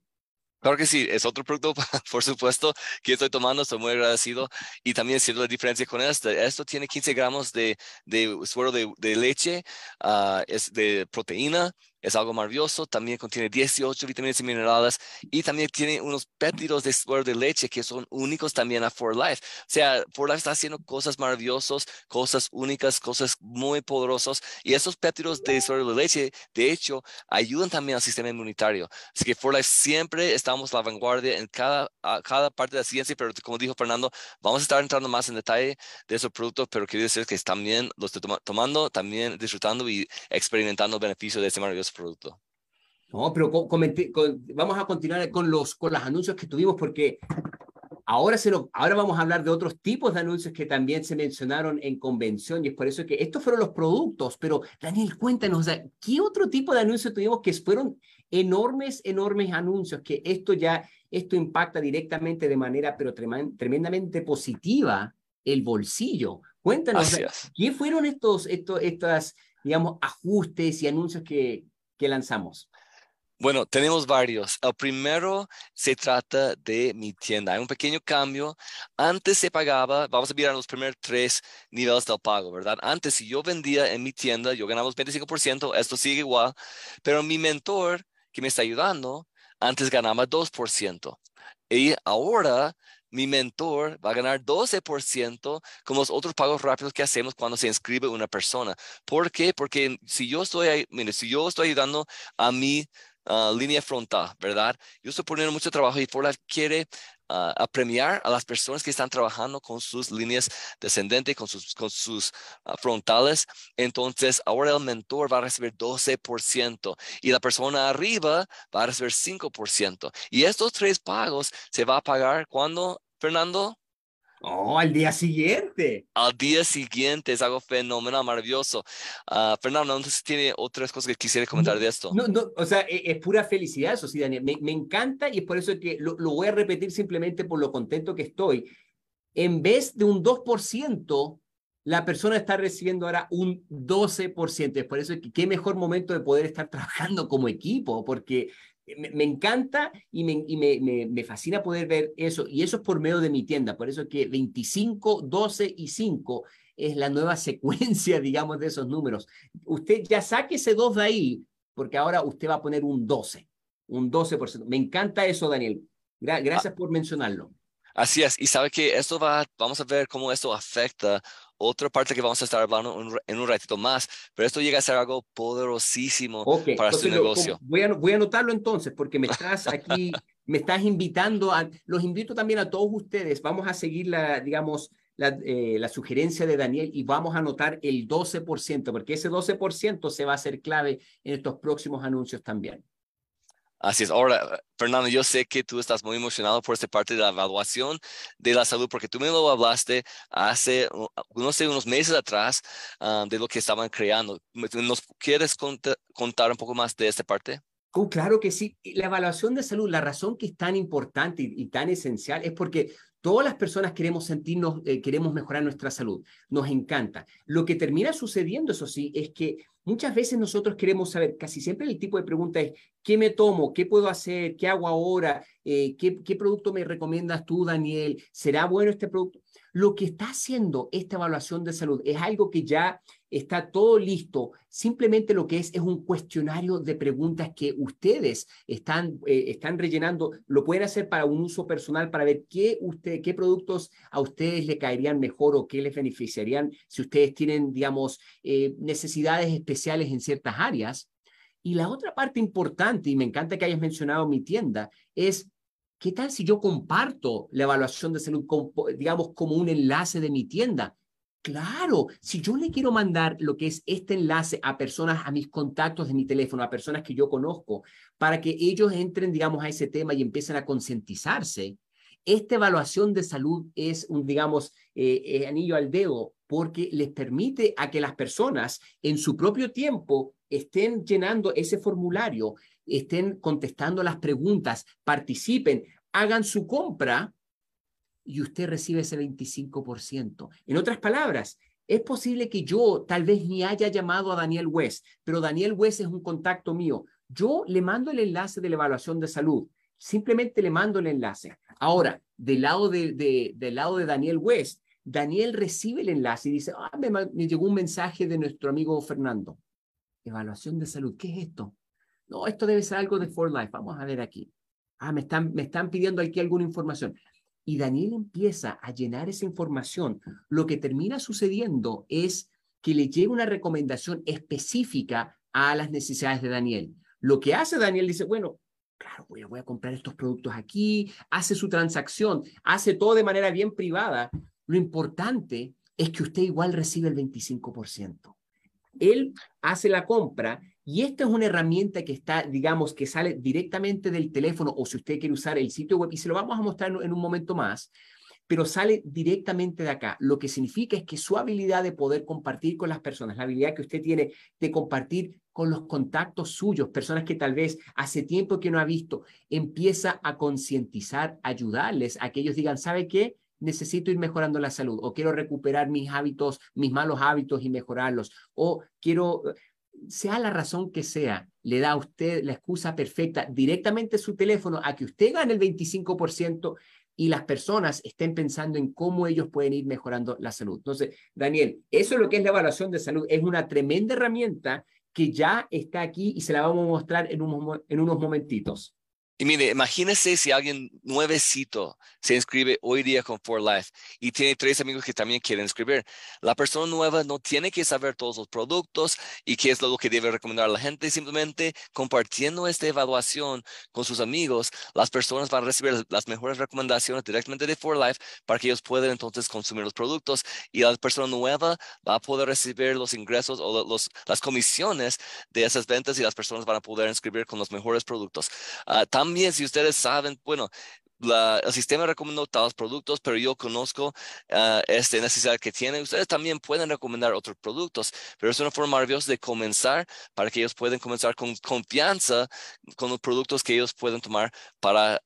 Claro que sí, es otro producto, por supuesto, que estoy tomando, estoy muy agradecido. Y también siento la diferencia con este. Esto tiene 15 gramos de, de suero de, de leche, uh, es de proteína, es algo maravilloso, también contiene 18 vitaminas y minerales y también tiene unos péptidos de suero de leche que son únicos también a For Life. O sea, For Life está haciendo cosas maravillosas, cosas únicas, cosas muy poderosas y esos péptidos de suero de leche, de hecho, ayudan también al sistema inmunitario. Así que For Life siempre estamos a la vanguardia en cada, cada parte de la ciencia, pero como dijo Fernando, vamos a estar entrando más en detalle de esos productos, pero quiero decir que también los estoy tomando, también disfrutando y experimentando beneficios de este maravilloso producto. No, pero vamos a continuar con los, con los anuncios que tuvimos porque ahora, se ahora vamos a hablar de otros tipos de anuncios que también se mencionaron en convención y es por eso que estos fueron los productos, pero Daniel, cuéntanos, ¿qué otro tipo de anuncios tuvimos que fueron enormes, enormes anuncios que esto ya, esto impacta directamente de manera, pero tremendamente positiva el bolsillo? Cuéntanos, ¿qué fueron estos, estos, estas, digamos, ajustes y anuncios que, que lanzamos? Bueno, tenemos varios. El primero se trata de mi tienda. Hay un pequeño cambio. Antes se pagaba, vamos a mirar los primeros tres niveles del pago, ¿verdad? Antes, si yo vendía en mi tienda, yo ganaba 25%, esto sigue igual, pero mi mentor que me está ayudando, antes ganaba 2%. Y ahora mi mentor va a ganar 12% como los otros pagos rápidos que hacemos cuando se inscribe una persona. ¿Por qué? Porque si yo estoy, mire, si yo estoy ayudando a mi ah, línea frontal, ¿verdad? Yo estoy poniendo mucho trabajo y Forlife quiere uh, a premiar a las personas que están trabajando con sus líneas descendentes, con sus, con sus ah, frontales. Entonces, ahora el mentor va a recibir 12% y la persona arriba va a recibir 5%. Y estos tres pagos se va a pagar cuando, Fernando? Oh, al día siguiente. Al día siguiente es algo fenomenal, maravilloso. Uh, Fernando, no si tiene otras cosas que quisiera comentar de esto. No, no, o sea, es, es, pura felicidad eso, sí, Daniel. Me, me encanta y es por eso que lo, lo, voy a repetir simplemente por lo contento que estoy. En vez de un 2%, la persona está recibiendo ahora un 12%. Es por eso que qué mejor momento de poder estar trabajando como equipo, porque me, encanta y, me, y me, me, fascina poder ver eso. Y eso es por medio de mi tienda. Por eso que 25, 12 y 5 es la nueva secuencia, digamos, de esos números. Usted ya saque ese 2 de ahí, porque ahora usted va a poner un 12, un 12%. Me encanta eso, Daniel. gracias por mencionarlo. Así es, y sabe que esto va, vamos a ver cómo esto afecta otra parte que vamos a estar hablando en un ratito más, pero esto llega a ser algo poderosísimo para su negocio. Voy a, voy a anotarlo entonces, porque me estás aquí, me estás invitando, a, los invito también a todos ustedes, vamos a seguir la, digamos, la, eh, la, sugerencia de Daniel y vamos a anotar el 12%, porque ese 12% se va a hacer clave en estos próximos anuncios también. Así es. Ahora, Fernando, yo sé que tú estás muy emocionado por esta parte de la evaluación de la salud, porque tú me lo hablaste hace, no sé, unos meses atrás ah, de lo que estaban creando. ¿Nos quieres contar un poco más de esta parte? Oh, claro que sí. La evaluación de salud, la razón que es tan importante y, tan esencial es porque todas las personas queremos sentirnos, eh, queremos mejorar nuestra salud. Nos encanta. Lo que termina sucediendo, eso sí, es que muchas veces nosotros queremos saber, casi siempre el tipo de pregunta es, ¿qué me tomo? ¿Qué puedo hacer? ¿Qué hago ahora? Eh, ¿qué, ¿Qué producto me recomiendas tú, Daniel? ¿Será bueno este producto? Lo que está haciendo esta evaluación de salud es algo que ya está todo listo. Simplemente lo que es es un cuestionario de preguntas que ustedes están, eh, están rellenando. Lo pueden hacer para un uso personal, para ver qué, usted, qué productos a ustedes le caerían mejor o qué les beneficiarían si ustedes tienen, digamos, eh, necesidades especiales en ciertas áreas. Y la otra parte importante, y me encanta que hayas mencionado mi tienda, es ¿Qué tal si yo comparto la evaluación de salud, digamos, como un enlace de mi tienda? Claro, si yo le quiero mandar lo que es este enlace a personas, a mis contactos de mi teléfono, a personas que yo conozco, para que ellos entren, digamos, a ese tema y empiecen a concientizarse, esta evaluación de salud es un, digamos, eh, eh, anillo al dedo porque les permite a que las personas en su propio tiempo estén llenando ese formulario, estén contestando las preguntas, participen, hagan su compra y usted recibe ese 25%. En otras palabras, es posible que yo tal vez ni haya llamado a Daniel West, pero Daniel West es un contacto mío. Yo le mando el enlace de la evaluación de salud. Simplemente le mando el enlace. Ahora, del lado de, del lado de Daniel West, Daniel recibe el enlace y dice, ah, me, llegó un mensaje de nuestro amigo Fernando. Evaluación de salud, ¿qué es esto? No, esto debe ser algo de For Life. Vamos a ver aquí. Ah, me están, me están pidiendo aquí alguna información. Y Daniel empieza a llenar esa información. Lo que termina sucediendo es que le llega una recomendación específica a las necesidades de Daniel. Lo que hace Daniel dice, bueno, claro, voy a, voy a comprar estos productos aquí, hace su transacción, hace todo de manera bien privada. Lo importante es que usted igual recibe el 25%. Él hace la compra y esta es una herramienta que está, digamos, que sale directamente del teléfono o si usted quiere usar el sitio web, y se lo vamos a mostrar en un momento más, pero sale directamente de acá. Lo que significa es que su habilidad de poder compartir con las personas, la habilidad que usted tiene de compartir con los contactos suyos, personas que tal vez hace tiempo que no ha visto, empieza a concientizar, ayudarles a que ellos digan, ¿sabe qué? necesito ir mejorando la salud o quiero recuperar mis hábitos, mis malos hábitos y mejorarlos o quiero sea la razón que sea, le da a usted la excusa perfecta directamente su teléfono a que usted gane el 25% y las personas estén pensando en cómo ellos pueden ir mejorando la salud. Entonces, Daniel, eso es lo que es la evaluación de salud. Es una tremenda herramienta que ya está aquí y se la vamos a mostrar en, en unos momentitos. Y mire, imagínese si alguien nuevecito se inscribe hoy día con For Life y tiene tres amigos que también quieren inscribir. La persona nueva no tiene que saber todos los productos y qué es lo que debe recomendar a la gente. Simplemente compartiendo esta evaluación con sus amigos, las personas van a recibir las mejores recomendaciones directamente de For Life para que ellos puedan entonces consumir los productos y la persona nueva va a poder recibir los ingresos o los, las comisiones de esas ventas y las personas van a poder inscribir con los mejores productos. Uh, también, si ustedes saben, bueno, el sistema recomendó tales productos, pero yo conozco uh, esta necesidad que tienen. Ustedes también pueden recomendar otros productos, pero es una forma maravillosa de comenzar para que ellos puedan comenzar con confianza con los productos que ellos pueden tomar para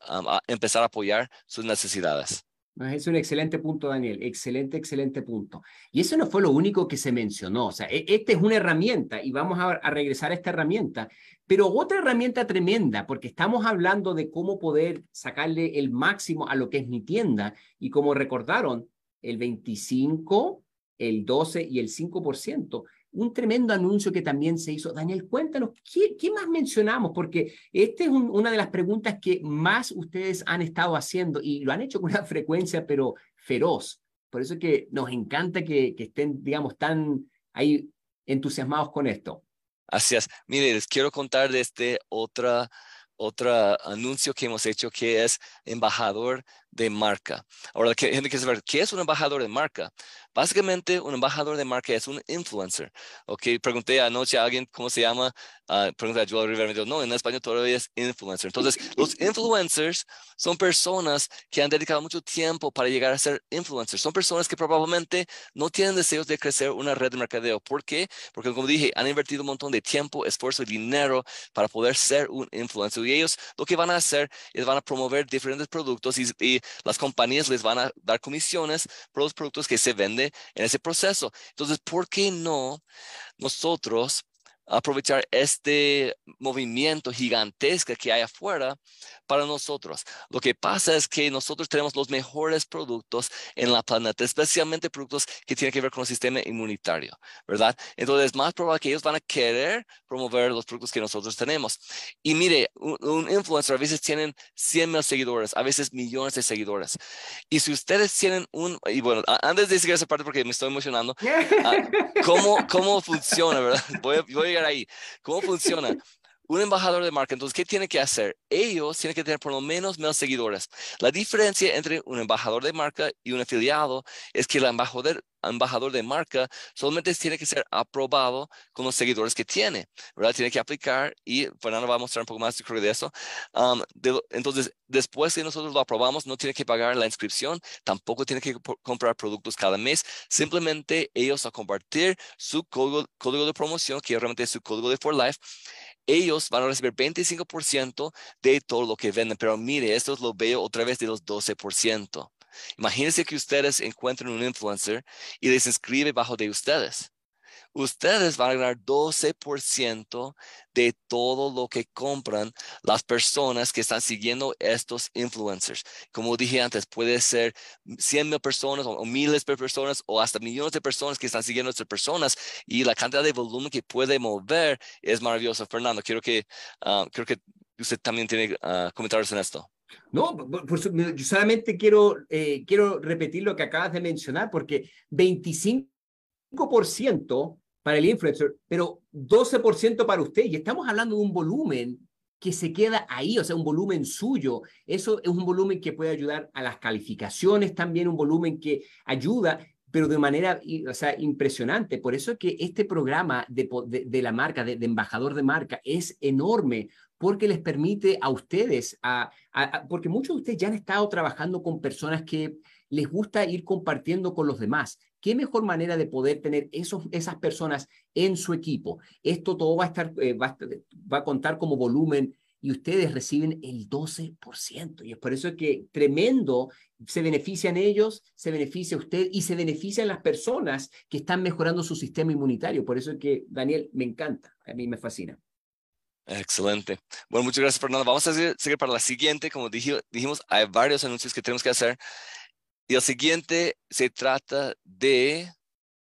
empezar a apoyar sus necesidades. Es un excelente punto, Daniel. Excelente, excelente punto. Y eso no fue lo único que se mencionó. O sea, e, esta es una herramienta y vamos a, regresar a esta herramienta. Pero otra herramienta tremenda, porque estamos hablando de cómo poder sacarle el máximo a lo que es mi tienda. Y como recordaron, el 25, el 12 y el 5% un tremendo anuncio que también se hizo. Daniel, cuéntanos, ¿qué, qué más mencionamos? Porque esta es una de las preguntas que más ustedes han estado haciendo y lo han hecho con una frecuencia, pero feroz. Por eso es que nos encanta que, que estén, digamos, tan ahí entusiasmados con esto. Así es. Mire, les quiero contar de este otra, otro anuncio que hemos hecho que es embajador de marca. Ahora, la gente quiere saber, ¿qué es un embajador de marca? Básicamente, un embajador de marca es un influencer. Ok, pregunté anoche a alguien cómo se llama, uh, pregunté a Joel Rivera, me dijo, no, en español todavía es influencer. Entonces, los influencers son personas que han dedicado mucho tiempo para llegar a ser influencers. Son personas que probablemente no tienen deseos de crecer una red de mercadeo. ¿Por qué? Porque, como dije, han invertido un montón de tiempo, esfuerzo y dinero para poder ser un influencer. Y ellos lo que van a hacer es van a promover diferentes productos y, y las compañías les van a dar comisiones por los productos que se venden en ese proceso. Entonces, ¿por qué no nosotros aprovechar este movimiento gigantesco que hay afuera para nosotros. Lo que pasa es que nosotros tenemos los mejores productos en la planeta, especialmente productos que tienen que ver con el sistema inmunitario, ¿verdad? Entonces es más probable que ellos van a querer promover los productos que nosotros tenemos. Y mire, un, influencer a veces tienen 100 mil seguidores, a veces millones de seguidores. Y si ustedes tienen un, y bueno, antes de decir esa parte porque me estoy emocionando, ah, ¿cómo, ¿cómo funciona, verdad? Voy a, voy a llegar ahí. ¿Cómo funciona? Un embajador de marca, entonces, ¿qué tiene que hacer? Ellos tienen que tener por lo menos mil seguidores. La diferencia entre un embajador de marca y un afiliado es que el embajador, embajador de marca solamente tiene que ser aprobado con los seguidores que tiene, ¿verdad? Tiene que aplicar y Fernando va a mostrar un poco más de eso. Entonces, después que nosotros lo aprobamos, no tiene que pagar la inscripción, tampoco tiene que comprar productos cada mes, simplemente ellos a compartir su código, código de promoción, que realmente es su código de For Life, ellos van a recibir 25% de todo lo que venden, pero mire, esto lo veo otra vez de los 12%. Imagínense que ustedes encuentren un influencer y les inscribe bajo de ustedes ustedes van a ganar 12% de todo lo que compran las personas que están siguiendo estos influencers. Como dije antes, puede ser 100 mil personas o, miles de personas o hasta millones de personas que están siguiendo estas personas y la cantidad de volumen que puede mover es maravilloso. Fernando, quiero que, ah, creo que usted también tiene uh, comentarios en esto. No, yo solamente quiero, eh, quiero repetir lo que acabas de mencionar, porque 25 5% para el influencer, pero 12% para usted. Y estamos hablando de un volumen que se queda ahí, o sea, un volumen suyo. Eso es un volumen que puede ayudar a las calificaciones, también un volumen que ayuda, pero de manera o sea, impresionante. Por eso es que este programa de, la marca, de, embajador de marca, es enorme, porque les permite a ustedes, porque muchos de ustedes ya han estado trabajando con personas que les gusta ir compartiendo con los demás. ¿Qué mejor manera de poder tener esos, esas personas en su equipo? Esto todo va a, estar, eh, va, a contar como volumen y ustedes reciben el 12%. Y es por eso que tremendo, se benefician ellos, se beneficia usted y se benefician las personas que están mejorando su sistema inmunitario. Por eso es que, Daniel, me encanta, a mí me fascina. Excelente. Bueno, muchas gracias, Fernando. Vamos a seguir, para la siguiente. Como dijimos, hay varios anuncios que tenemos que hacer. Y el siguiente se trata de...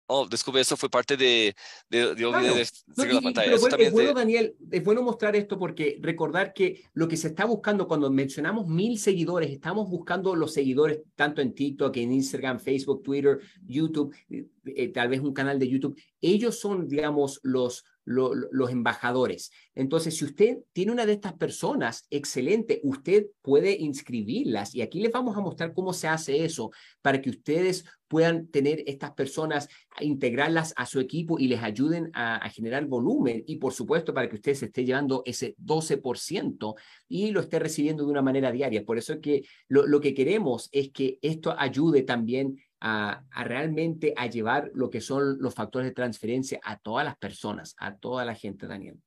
Oh, descubrí, eso fue parte de... de, de, la pantalla. es bueno, Daniel, es bueno mostrar esto porque recordar que lo que se está buscando cuando mencionamos mil seguidores, estamos buscando los seguidores tanto en TikTok, en Instagram, Facebook, Twitter, YouTube, eh, eh, tal vez un canal de YouTube. Ellos son, digamos, los los embajadores. Entonces, si usted tiene una de estas personas, excelente, usted puede inscribirlas y aquí les vamos a mostrar cómo se hace eso para que ustedes puedan tener estas personas, integrarlas a su equipo y les ayuden a, generar volumen y por supuesto para que usted se esté llevando ese 12% y lo esté recibiendo de una manera diaria. Por eso es que lo, lo que queremos es que esto ayude también a, realmente a llevar lo que son los factores de transferencia a todas las personas, a toda la gente, Daniel.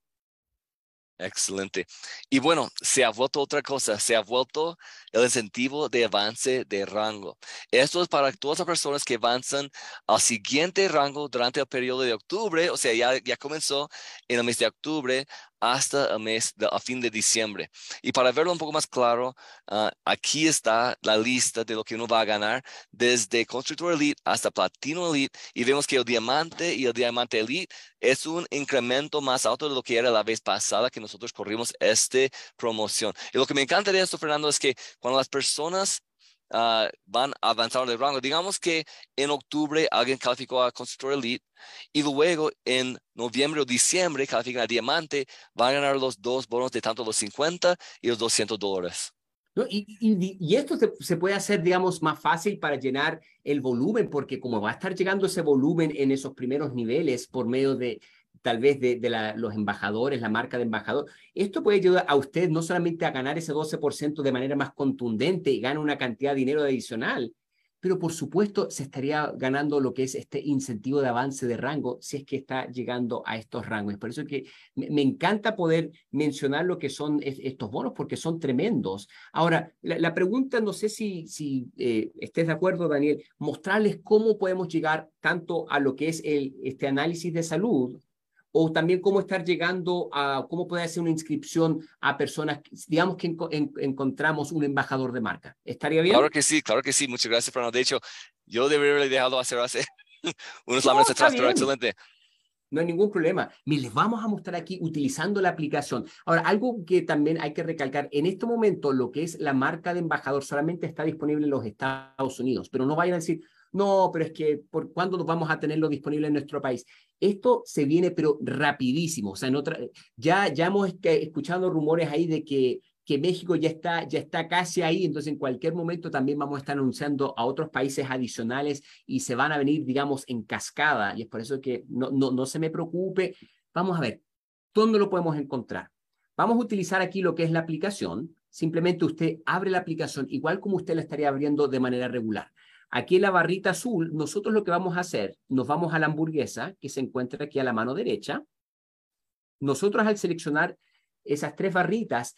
Excelente. Y bueno, se ha vuelto otra cosa, se ha vuelto el incentivo de avance de rango. Esto es para todas las personas que avanzan al siguiente rango durante el periodo de octubre, o sea, ya, ya comenzó en el mes de octubre hasta el mes de, a fin de diciembre. Y para verlo un poco más claro, ah, aquí está la lista de lo que uno va a ganar desde Constructor Elite hasta Platino Elite y vemos que el Diamante y el Diamante Elite es un incremento más alto de lo que era la vez pasada que nosotros corrimos esta promoción. Y lo que me encanta de esto, Fernando, es que cuando las personas Uh, van a avanzar de rango. Digamos que en octubre alguien calificó a Constructor Elite y luego en noviembre o diciembre califican a Diamante, van a ganar los dos bonos de tanto los 50 y los 200 dólares. ¿No? Y, y, y, esto se, se, puede hacer, digamos, más fácil para llenar el volumen, porque como va a estar llegando ese volumen en esos primeros niveles por medio de, tal vez de, los embajadores, la marca de embajador. Esto puede ayudar a usted no solamente a ganar ese 12% de manera más contundente y gana una cantidad de dinero adicional, pero por supuesto se estaría ganando lo que es este incentivo de avance de rango si es que está llegando a estos rangos. Por eso es que me, encanta poder mencionar lo que son estos bonos porque son tremendos. Ahora, la, pregunta, no sé si, si eh, estés de acuerdo, Daniel, mostrarles cómo podemos llegar tanto a lo que es el, este análisis de salud o también cómo estar llegando a, cómo puede hacer una inscripción a personas, digamos que encontramos un embajador de marca. ¿Estaría bien? Claro que sí, claro que sí. Muchas gracias, Fernando. De hecho, yo debería haber dejado hacer hace unos no, atrás, pero excelente. No hay ningún problema. les vamos a mostrar aquí utilizando la aplicación. Ahora, algo que también hay que recalcar, en este momento lo que es la marca de embajador solamente está disponible en los Estados Unidos, pero no vayan a decir, no, pero es que ¿por cuándo vamos a tenerlo disponible en nuestro país? Esto se viene, pero rapidísimo. O sea, en otra, ya, ya hemos escuchado rumores ahí de que, que México ya está, ya está casi ahí, entonces en cualquier momento también vamos a estar anunciando a otros países adicionales y se van a venir, digamos, en cascada. Y es por eso que no, no, no se me preocupe. Vamos a ver, ¿dónde lo podemos encontrar? Vamos a utilizar aquí lo que es la aplicación. Simplemente usted abre la aplicación igual como usted la estaría abriendo de manera regular. Aquí en la barrita azul, nosotros lo que vamos a hacer, nos vamos a la hamburguesa que se encuentra aquí a la mano derecha. Nosotros al seleccionar esas tres barritas,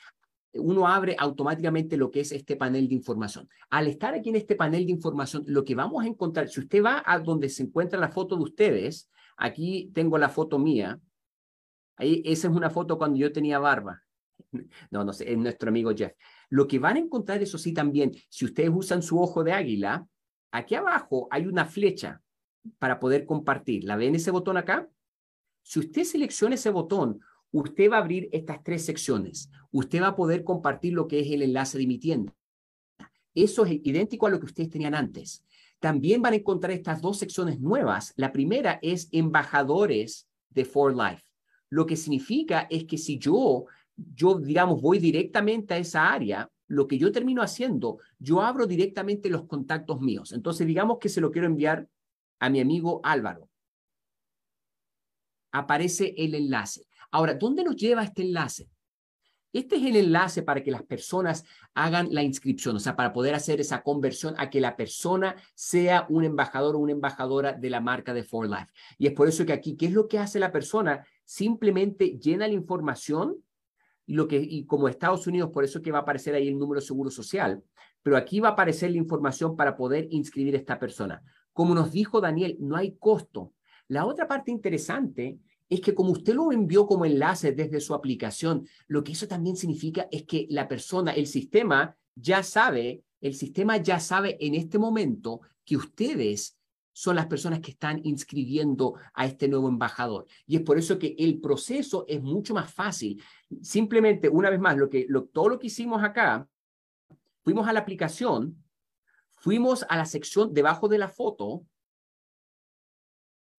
uno abre automáticamente lo que es este panel de información. Al estar aquí en este panel de información, lo que vamos a encontrar, si usted va a donde se encuentra la foto de ustedes, aquí tengo la foto mía, ahí esa es una foto cuando yo tenía barba. No, no sé, es nuestro amigo Jeff. Lo que van a encontrar, eso sí, también, si ustedes usan su ojo de águila, Aquí abajo hay una flecha para poder compartir. ¿La ven ese botón acá? Si usted selecciona ese botón, usted va a abrir estas tres secciones. Usted va a poder compartir lo que es el enlace de mi tienda. Eso es idéntico a lo que ustedes tenían antes. También van a encontrar estas dos secciones nuevas. La primera es embajadores de For Life. Lo que significa es que si yo, yo digamos, voy directamente a esa área, lo que yo termino haciendo, yo abro directamente los contactos míos. Entonces, digamos que se lo quiero enviar a mi amigo Álvaro. Aparece el enlace. Ahora, ¿dónde nos lleva este enlace? Este es el enlace para que las personas hagan la inscripción, o sea, para poder hacer esa conversión a que la persona sea un embajador o una embajadora de la marca de For Life. Y es por eso que aquí, ¿qué es lo que hace la persona? Simplemente llena la información lo que, y como Estados Unidos, por eso que va a aparecer ahí el número seguro social, pero aquí va a aparecer la información para poder inscribir a esta persona. Como nos dijo Daniel, no hay costo. La otra parte interesante es que como usted lo envió como enlace desde su aplicación, lo que eso también significa es que la persona, el sistema ya sabe, el sistema ya sabe en este momento que ustedes son las personas que están inscribiendo a este nuevo embajador. Y es por eso que el proceso es mucho más fácil. Simplemente, una vez más, lo que, todo lo que hicimos acá, fuimos a la aplicación, fuimos a la sección debajo de la foto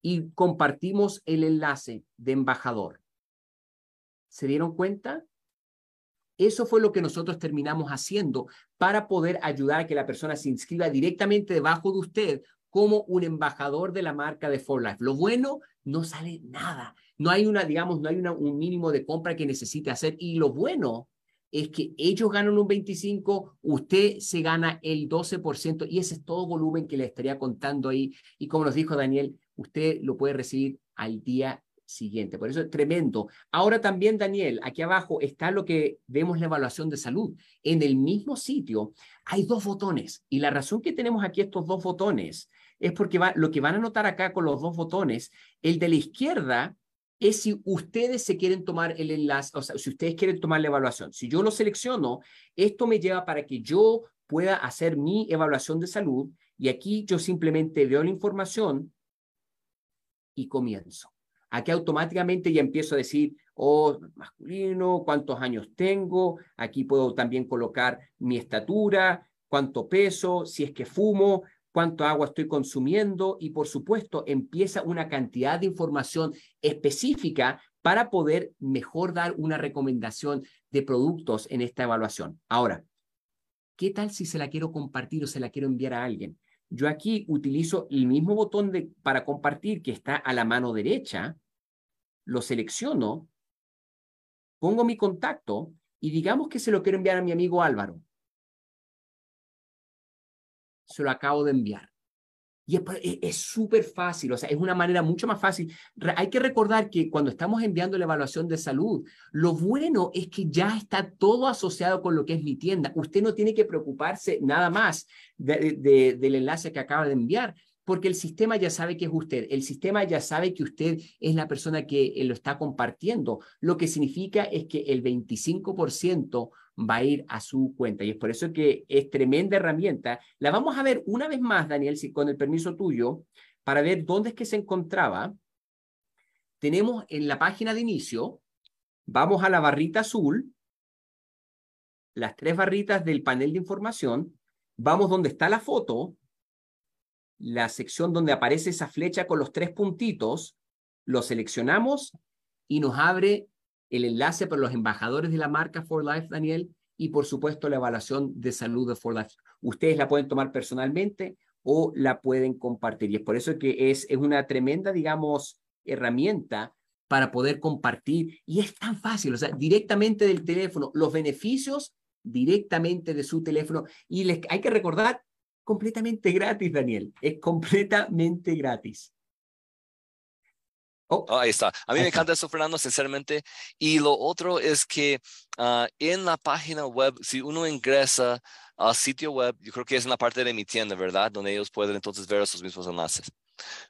y compartimos el enlace de embajador. ¿Se dieron cuenta? Eso fue lo que nosotros terminamos haciendo para poder ayudar a que la persona se inscriba directamente debajo de usted como un embajador de la marca de For Life. Lo bueno, no sale nada. No hay una, digamos, no hay un mínimo de compra que necesite hacer. Y lo bueno es que ellos ganan un 25, usted se gana el 12% y ese es todo volumen que le estaría contando ahí. Y como nos dijo Daniel, usted lo puede recibir al día siguiente. Por eso es tremendo. Ahora también, Daniel, aquí abajo está lo que vemos la evaluación de salud. En el mismo sitio hay dos botones y la razón que tenemos aquí estos dos botones es porque lo que van a notar acá con los dos botones, el de la izquierda es si ustedes se quieren tomar el enlace, o sea, si ustedes quieren tomar la evaluación. Si yo lo selecciono, esto me lleva para que yo pueda hacer mi evaluación de salud y aquí yo simplemente veo la información y comienzo. Aquí automáticamente ya empiezo a decir, oh, masculino, cuántos años tengo, aquí puedo también colocar mi estatura, cuánto peso, si es que fumo, cuánto agua estoy consumiendo y por supuesto empieza una cantidad de información específica para poder mejor dar una recomendación de productos en esta evaluación. Ahora, ¿qué tal si se la quiero compartir o se la quiero enviar a alguien? Yo aquí utilizo el mismo botón de, para compartir que está a la mano derecha, lo selecciono, pongo mi contacto y digamos que se lo quiero enviar a mi amigo Álvaro se lo acabo de enviar. Y es súper fácil, o sea, es una manera mucho más fácil. Hay que recordar que cuando estamos enviando la evaluación de salud, lo bueno es que ya está todo asociado con lo que es mi tienda. Usted no tiene que preocuparse nada más del enlace que acaba de enviar, porque el sistema ya sabe que es usted, el sistema ya sabe que usted es la persona que lo está compartiendo, lo que significa es que el 25% va a ir a su cuenta. Y es por eso que es tremenda herramienta. La vamos a ver una vez más, Daniel, si, con el permiso tuyo, para ver dónde es que se encontraba. Tenemos en la página de inicio, vamos a la barrita azul, las tres barritas del panel de información, vamos donde está la foto, la sección donde aparece esa flecha con los tres puntitos, lo seleccionamos y nos abre el enlace para los embajadores de la marca For Life, Daniel, y por supuesto la evaluación de salud de For Life. Ustedes la pueden tomar personalmente o la pueden compartir. Y es por eso que es, es una tremenda, digamos, herramienta para poder compartir. Y es tan fácil, o sea, directamente del teléfono, los beneficios directamente de su teléfono. Y les, hay que recordar, completamente gratis, Daniel. Es completamente gratis. Oh, ahí está. A mí me encanta eso, Fernando, sinceramente. Y lo otro es que ah, en la página web, si uno ingresa al sitio web, yo creo que es en la parte de mi tienda, ¿verdad? Donde ellos pueden entonces ver esos mismos enlaces.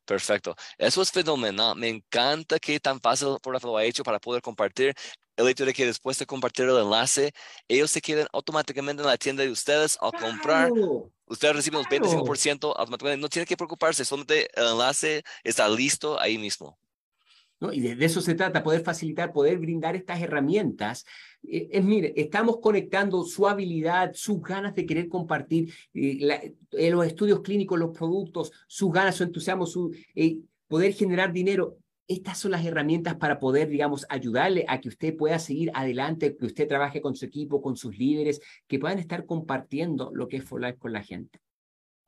Perfecto. Eso es fenomenal. Me encanta que tan fácil por lo ha hecho para poder compartir. El hecho de que después de compartir el enlace, ellos se queden automáticamente en la tienda de ustedes al comprar. Ustedes reciben los 25% automáticamente. No tienen que preocuparse, solamente el enlace está listo ahí mismo. Y de, eso se trata, poder facilitar, poder brindar estas herramientas. Eh, es, mire, estamos conectando su habilidad, sus ganas de querer compartir eh, eh, los estudios clínicos, los productos, sus ganas, su entusiasmo, su poder generar dinero. Estas son las herramientas para poder, digamos, ayudarle a que usted pueda seguir adelante, que usted trabaje con su equipo, con sus líderes, que puedan estar compartiendo lo que es For Life con la gente.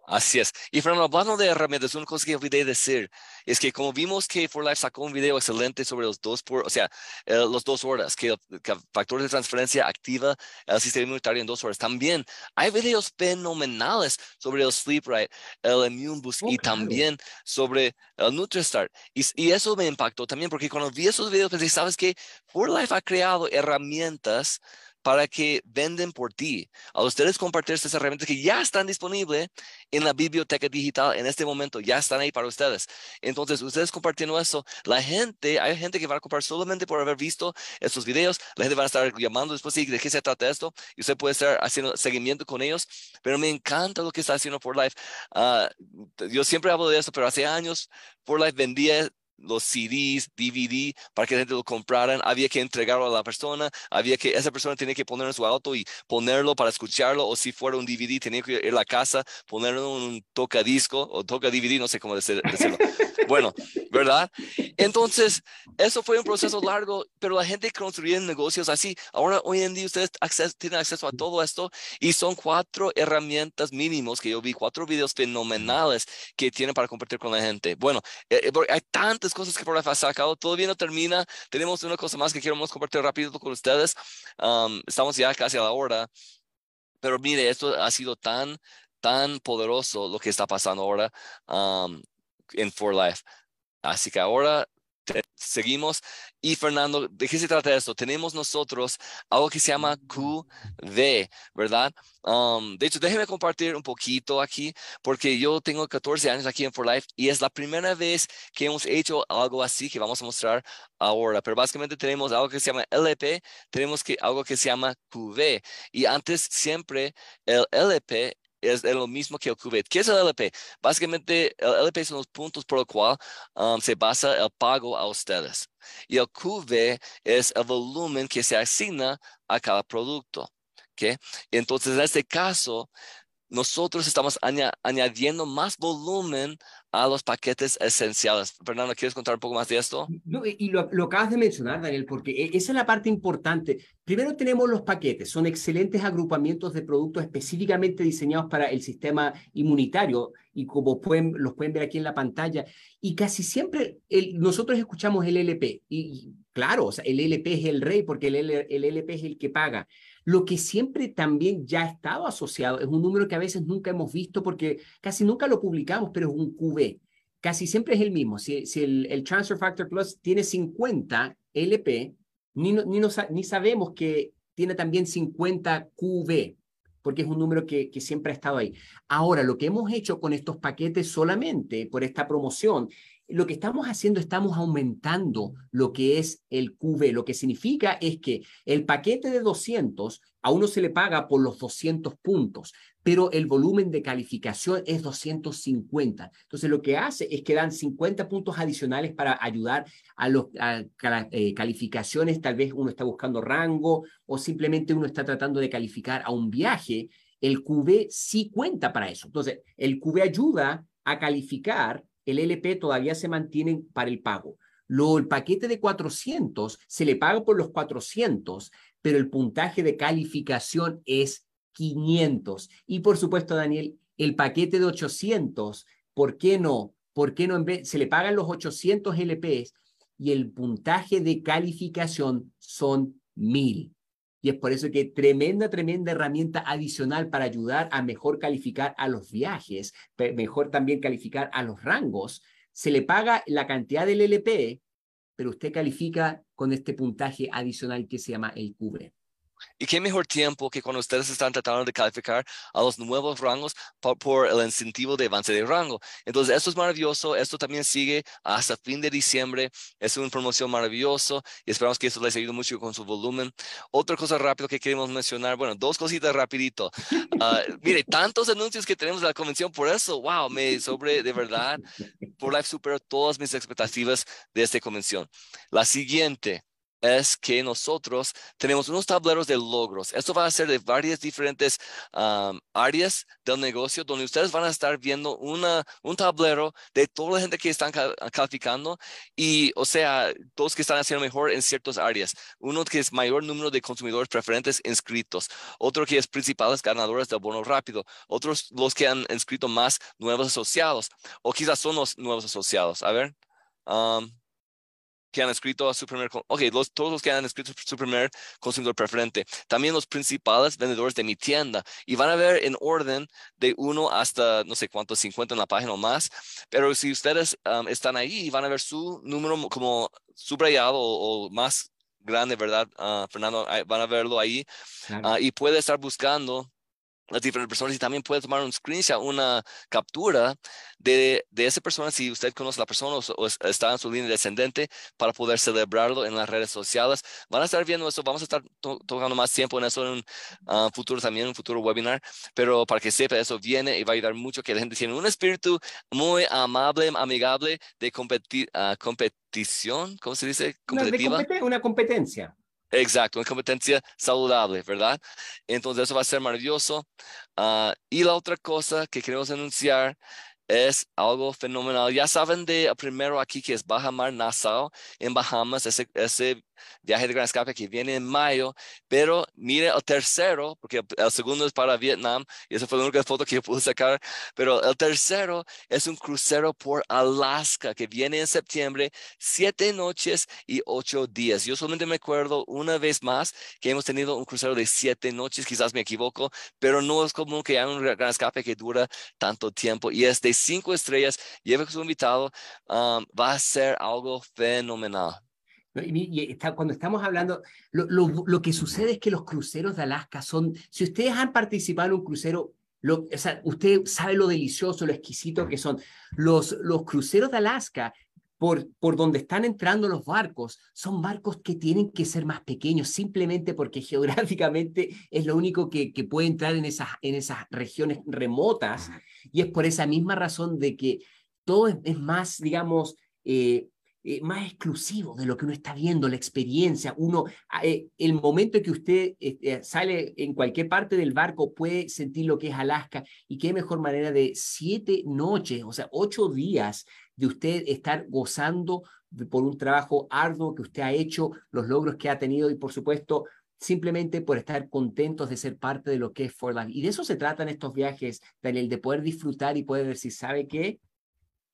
Así es. Y Fernando, hablando de herramientas, una cosa que olvidé decir es que como vimos que For Life sacó un video excelente sobre los dos, por, o sea, eh, los dos horas, que, factores de transferencia activa el sistema inmunitario en dos horas. También hay videos fenomenales sobre el Sleep Right, el Immune Boost oh, y también sobre el NutriStart. Y, y, eso me impactó también porque cuando vi esos videos pensé, ¿sabes qué? For Life ha creado herramientas para que venden por ti. A ustedes compartir estas herramientas que ya están disponibles en la biblioteca digital en este momento, ya están ahí para ustedes. Entonces, ustedes compartiendo eso, la gente, hay gente que va a comprar solamente por haber visto estos videos, la gente va a estar llamando después de qué se trata esto y usted puede estar haciendo seguimiento con ellos, pero me encanta lo que está haciendo For Life. Ah, yo siempre hablo de esto, pero hace años For Life vendía los CDs, DVD, para que la gente lo compraran, había que entregarlo a la persona, había que, esa persona tenía que ponerlo en su auto y ponerlo para escucharlo, o si fuera un DVD, tenía que ir a la casa, ponerlo en un tocadisco o toca DVD, no sé cómo decirlo. bueno, ¿verdad? Entonces, eso fue un proceso largo, pero la gente construía negocios así. Ahora, hoy en día, ustedes tienen acceso a todo esto y son cuatro herramientas mínimos que yo vi, cuatro videos fenomenales que tienen para compartir con la gente. Bueno, eh, eh, hay tantas cosas que por ha sacado, todavía no termina. Tenemos una cosa más que queremos compartir rápido con ustedes. estamos ya casi a la hora. Pero mire, esto ha sido tan, tan poderoso lo que está pasando ahora en For Life. Así que ahora seguimos. Y Fernando, ¿de qué se trata esto? Tenemos nosotros algo que se llama QV, ¿verdad? Um, de hecho, déjeme compartir un poquito aquí, porque yo tengo 14 años aquí en For Life y es la primera vez que hemos hecho algo así que vamos a mostrar ahora. Pero básicamente tenemos algo que se llama LP, tenemos que, algo que se llama QV. Y antes siempre el LP es lo mismo que el QV. ¿Qué es el LP? Básicamente, el LP son los puntos por los cuales um, se basa el pago a ustedes. Y el QV es el volumen que se asigna a cada producto. ¿okay? Entonces, en este caso, nosotros estamos añadiendo más volumen a los paquetes esenciales. Fernando, ¿quieres contar un poco más de esto? y lo, lo, acabas de mencionar, Daniel, porque e, esa es la parte importante. Primero tenemos los paquetes, son excelentes agrupamientos de productos específicamente diseñados para el sistema inmunitario y como pueden, los pueden ver aquí en la pantalla. Y casi siempre el, nosotros escuchamos el LP y, claro, o sea, el LP es el rey porque el, el LP es el que paga. Lo que siempre también ya ha estado asociado es un número que a veces nunca hemos visto porque casi nunca lo publicamos, pero es un QV. Casi siempre es el mismo. Si, el, Transfer Factor Plus tiene 50 LP, ni, ni, sabemos que tiene también 50 QV, porque es un número que siempre ha estado ahí. Ahora, lo que hemos hecho con estos paquetes solamente por esta promoción lo que estamos haciendo, estamos aumentando lo que es el QV. Lo que significa es que el paquete de 200 a uno se le paga por los 200 puntos, pero el volumen de calificación es 250. Entonces, lo que hace es que dan 50 puntos adicionales para ayudar a las eh, calificaciones. Tal vez uno está buscando rango o simplemente uno está tratando de calificar a un viaje. El QV sí cuenta para eso. Entonces, el QV ayuda a calificar el LP todavía se mantiene para el pago. Lo, el paquete de 400 se le paga por los 400, pero el puntaje de calificación es 500. Y por supuesto, Daniel, el paquete de 800, ¿por qué no? ¿Por qué no se le pagan los 800 LPs y el puntaje de calificación son 1000? Y es por eso que tremenda, tremenda herramienta adicional para ayudar a mejor calificar a los viajes, mejor también calificar a los rangos. Se le paga la cantidad del LP, pero usted califica con este puntaje adicional que se llama el cubre. Y qué mejor tiempo que cuando ustedes están tratando de calificar a los nuevos rangos por, el incentivo de avance de rango. Entonces, esto es maravilloso. Esto también sigue hasta fin de diciembre. Es una promoción maravillosa y esperamos que eso les ayude mucho con su volumen. Otra cosa rápido que queremos mencionar, bueno, dos cositas rapidito. Ah, mire, tantos anuncios que tenemos de la convención, por eso, wow, me sobre, de verdad, por Life superó todas mis expectativas de esta convención. La siguiente, es que nosotros tenemos unos tableros de logros. Esto va a ser de varias diferentes áreas del negocio donde ustedes van a estar viendo una, un tablero de toda la gente que están calificando y, o sea, todos que están haciendo mejor en ciertas áreas. Uno que es mayor número de consumidores preferentes inscritos. Otro que es principales ganadores del bono rápido. Otros los que han inscrito más nuevos asociados o quizás son los nuevos asociados. A ver que han escrito a su primer, ok, los, todos los que han escrito su primer consumidor preferente, también los principales vendedores de mi tienda, y van a ver en orden de uno hasta no sé cuántos, 50 en la página o más, pero si ustedes están ahí, van a ver su número como subrayado o, más grande, ¿verdad? Uh, Fernando, van a verlo ahí. Ah, y puede estar buscando las diferentes personas y también puede tomar un screenshot, una captura de, de esa persona si usted conoce a la persona o, está en su línea descendente para poder celebrarlo en las redes sociales. Van a estar viendo eso, vamos a estar tocando más tiempo en eso en un ah, futuro también, un futuro webinar, pero para que sepa, eso viene y va a ayudar mucho que la gente tiene un espíritu muy amable, amigable de competir, uh, competición, ¿cómo se dice? Competitiva. una competencia. Exacto, una competencia saludable, ¿verdad? Entonces eso va a ser maravilloso. Ah, y la otra cosa que queremos anunciar es algo fenomenal. Ya saben de primero aquí que es Baja Mar Nassau en Bahamas, ese, ese viaje de gran escape que viene en mayo, pero mire el tercero, porque el segundo es para Vietnam, y esa fue la única foto que yo pude sacar, pero el tercero es un crucero por Alaska que viene en septiembre, siete noches y ocho días. Yo solamente me acuerdo una vez más que hemos tenido un crucero de siete noches, quizás me equivoco, pero no es común que haya un gran escape que dura tanto tiempo y es de cinco estrellas, lleve su invitado, um, va a ser algo fenomenal. Y, está, cuando estamos hablando, lo, lo, que sucede es que los cruceros de Alaska son, si ustedes han participado en un crucero, lo, o sea, usted sabe lo delicioso, lo exquisito que son. Los, los cruceros de Alaska, por, por donde están entrando los barcos, son barcos que tienen que ser más pequeños, simplemente porque geográficamente es lo único que, que puede entrar en esas, en esas regiones remotas. Y es por esa misma razón de que todo es, más, digamos, eh, eh, más exclusivo de lo que uno está viendo, la experiencia. Uno, ah, eh, el momento en que usted este, sale en cualquier parte del barco puede sentir lo que es Alaska y qué mejor manera de siete noches, o sea, ocho días de usted estar gozando por un trabajo arduo que usted ha hecho, los logros que ha tenido y por supuesto simplemente por estar contentos de ser parte de lo que es For Life. Y de eso se tratan estos viajes, Daniel, de poder disfrutar y poder decir, ¿sabe qué?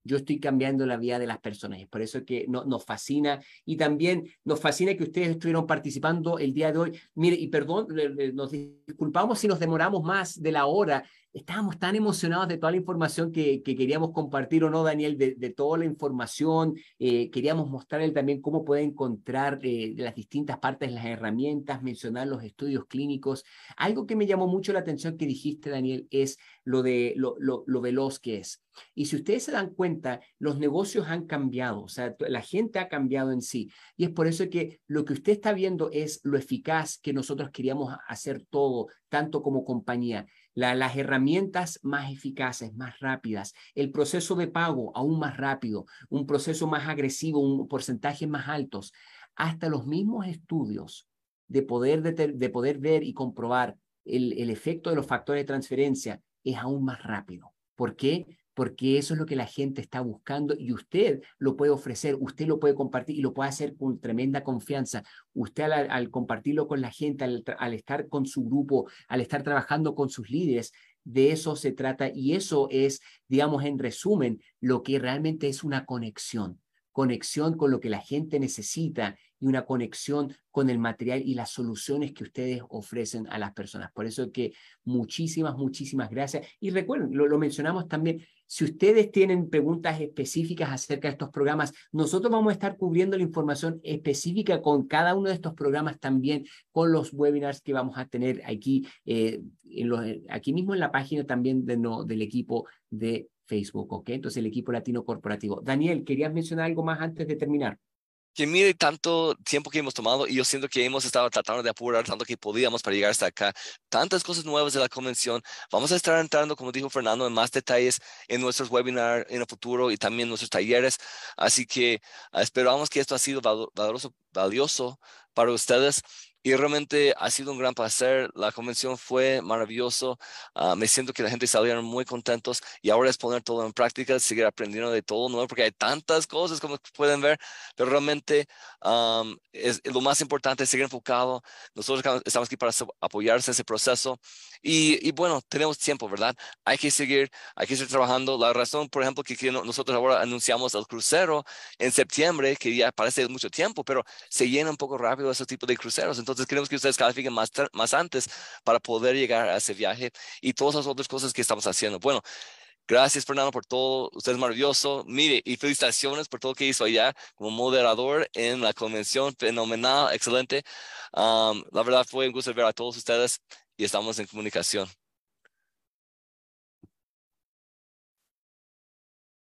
Yo estoy cambiando la vida de las personas. Es por eso que no, nos fascina y también nos fascina que ustedes estuvieron participando el día de hoy. Mire, y perdón, nos disculpamos si nos demoramos más de la hora estábamos tan emocionados de toda la información que, queríamos compartir, ¿o no, Daniel? De, toda la información. Eh, queríamos mostrarle también cómo puede encontrar eh, las distintas partes, las herramientas, mencionar los estudios clínicos. Algo que me llamó mucho la atención que dijiste, Daniel, es lo de lo, lo, lo veloz que es. Y si ustedes se dan cuenta, los negocios han cambiado, o sea, la gente ha cambiado en sí. Y es por eso que lo que usted está viendo es lo eficaz que nosotros queríamos hacer todo, tanto como compañía las herramientas más eficaces, más rápidas, el proceso de pago aún más rápido, un proceso más agresivo, un porcentaje más altos, hasta los mismos estudios de poder, de, poder ver y comprobar el, el efecto de los factores de transferencia es aún más rápido. ¿Por qué? Porque eso es lo que la gente está buscando y usted lo puede ofrecer, usted lo puede compartir y lo puede hacer con tremenda confianza. Usted al, compartirlo con la gente, al, estar con su grupo, al estar trabajando con sus líderes, de eso se trata y eso es, digamos, en resumen, lo que realmente es una conexión, conexión con lo que la gente necesita y una conexión con el material y las soluciones que ustedes ofrecen a las personas. Por eso es que muchísimas, muchísimas gracias. Y recuerden, lo, mencionamos también, si ustedes tienen preguntas específicas acerca de estos programas, nosotros vamos a estar cubriendo la información específica con cada uno de estos programas también, con los webinars que vamos a tener aquí, eh, en aquí mismo en la página también de, no, del equipo de Facebook, ¿ok? Entonces el equipo latino corporativo. Daniel, ¿querías mencionar algo más antes de terminar? que mire tanto tiempo que hemos tomado y yo siento que hemos estado tratando de apurar tanto que podíamos para llegar hasta acá. Tantas cosas nuevas de la convención. Vamos a estar entrando, como dijo Fernando, en más detalles en nuestros webinars en el futuro y también en nuestros talleres. Así que ah, esperamos que esto ha sido valioso, valioso para ustedes y realmente ha sido un gran placer. La convención fue maravilloso. Ah, me siento que la gente salieron muy contentos y ahora es poner todo en práctica, seguir aprendiendo de todo nuevo, porque hay tantas cosas como pueden ver, pero realmente es, lo más importante es seguir enfocado. Nosotros estamos aquí para apoyarse en ese proceso y, y, bueno, tenemos tiempo, ¿verdad? Hay que seguir, hay que seguir trabajando. La razón, por ejemplo, que, nosotros ahora anunciamos el crucero en septiembre, que ya parece mucho tiempo, pero se llena un poco rápido ese tipo de cruceros. Entonces queremos que ustedes califiquen más, más antes para poder llegar a ese viaje y todas las otras cosas que estamos haciendo. Bueno, Gracias, Fernando, por todo. Usted es maravilloso. Mire, y felicitaciones por todo lo que hizo allá como moderador en la convención. Fenomenal, excelente. la verdad fue un gusto ver a todos ustedes y estamos en comunicación.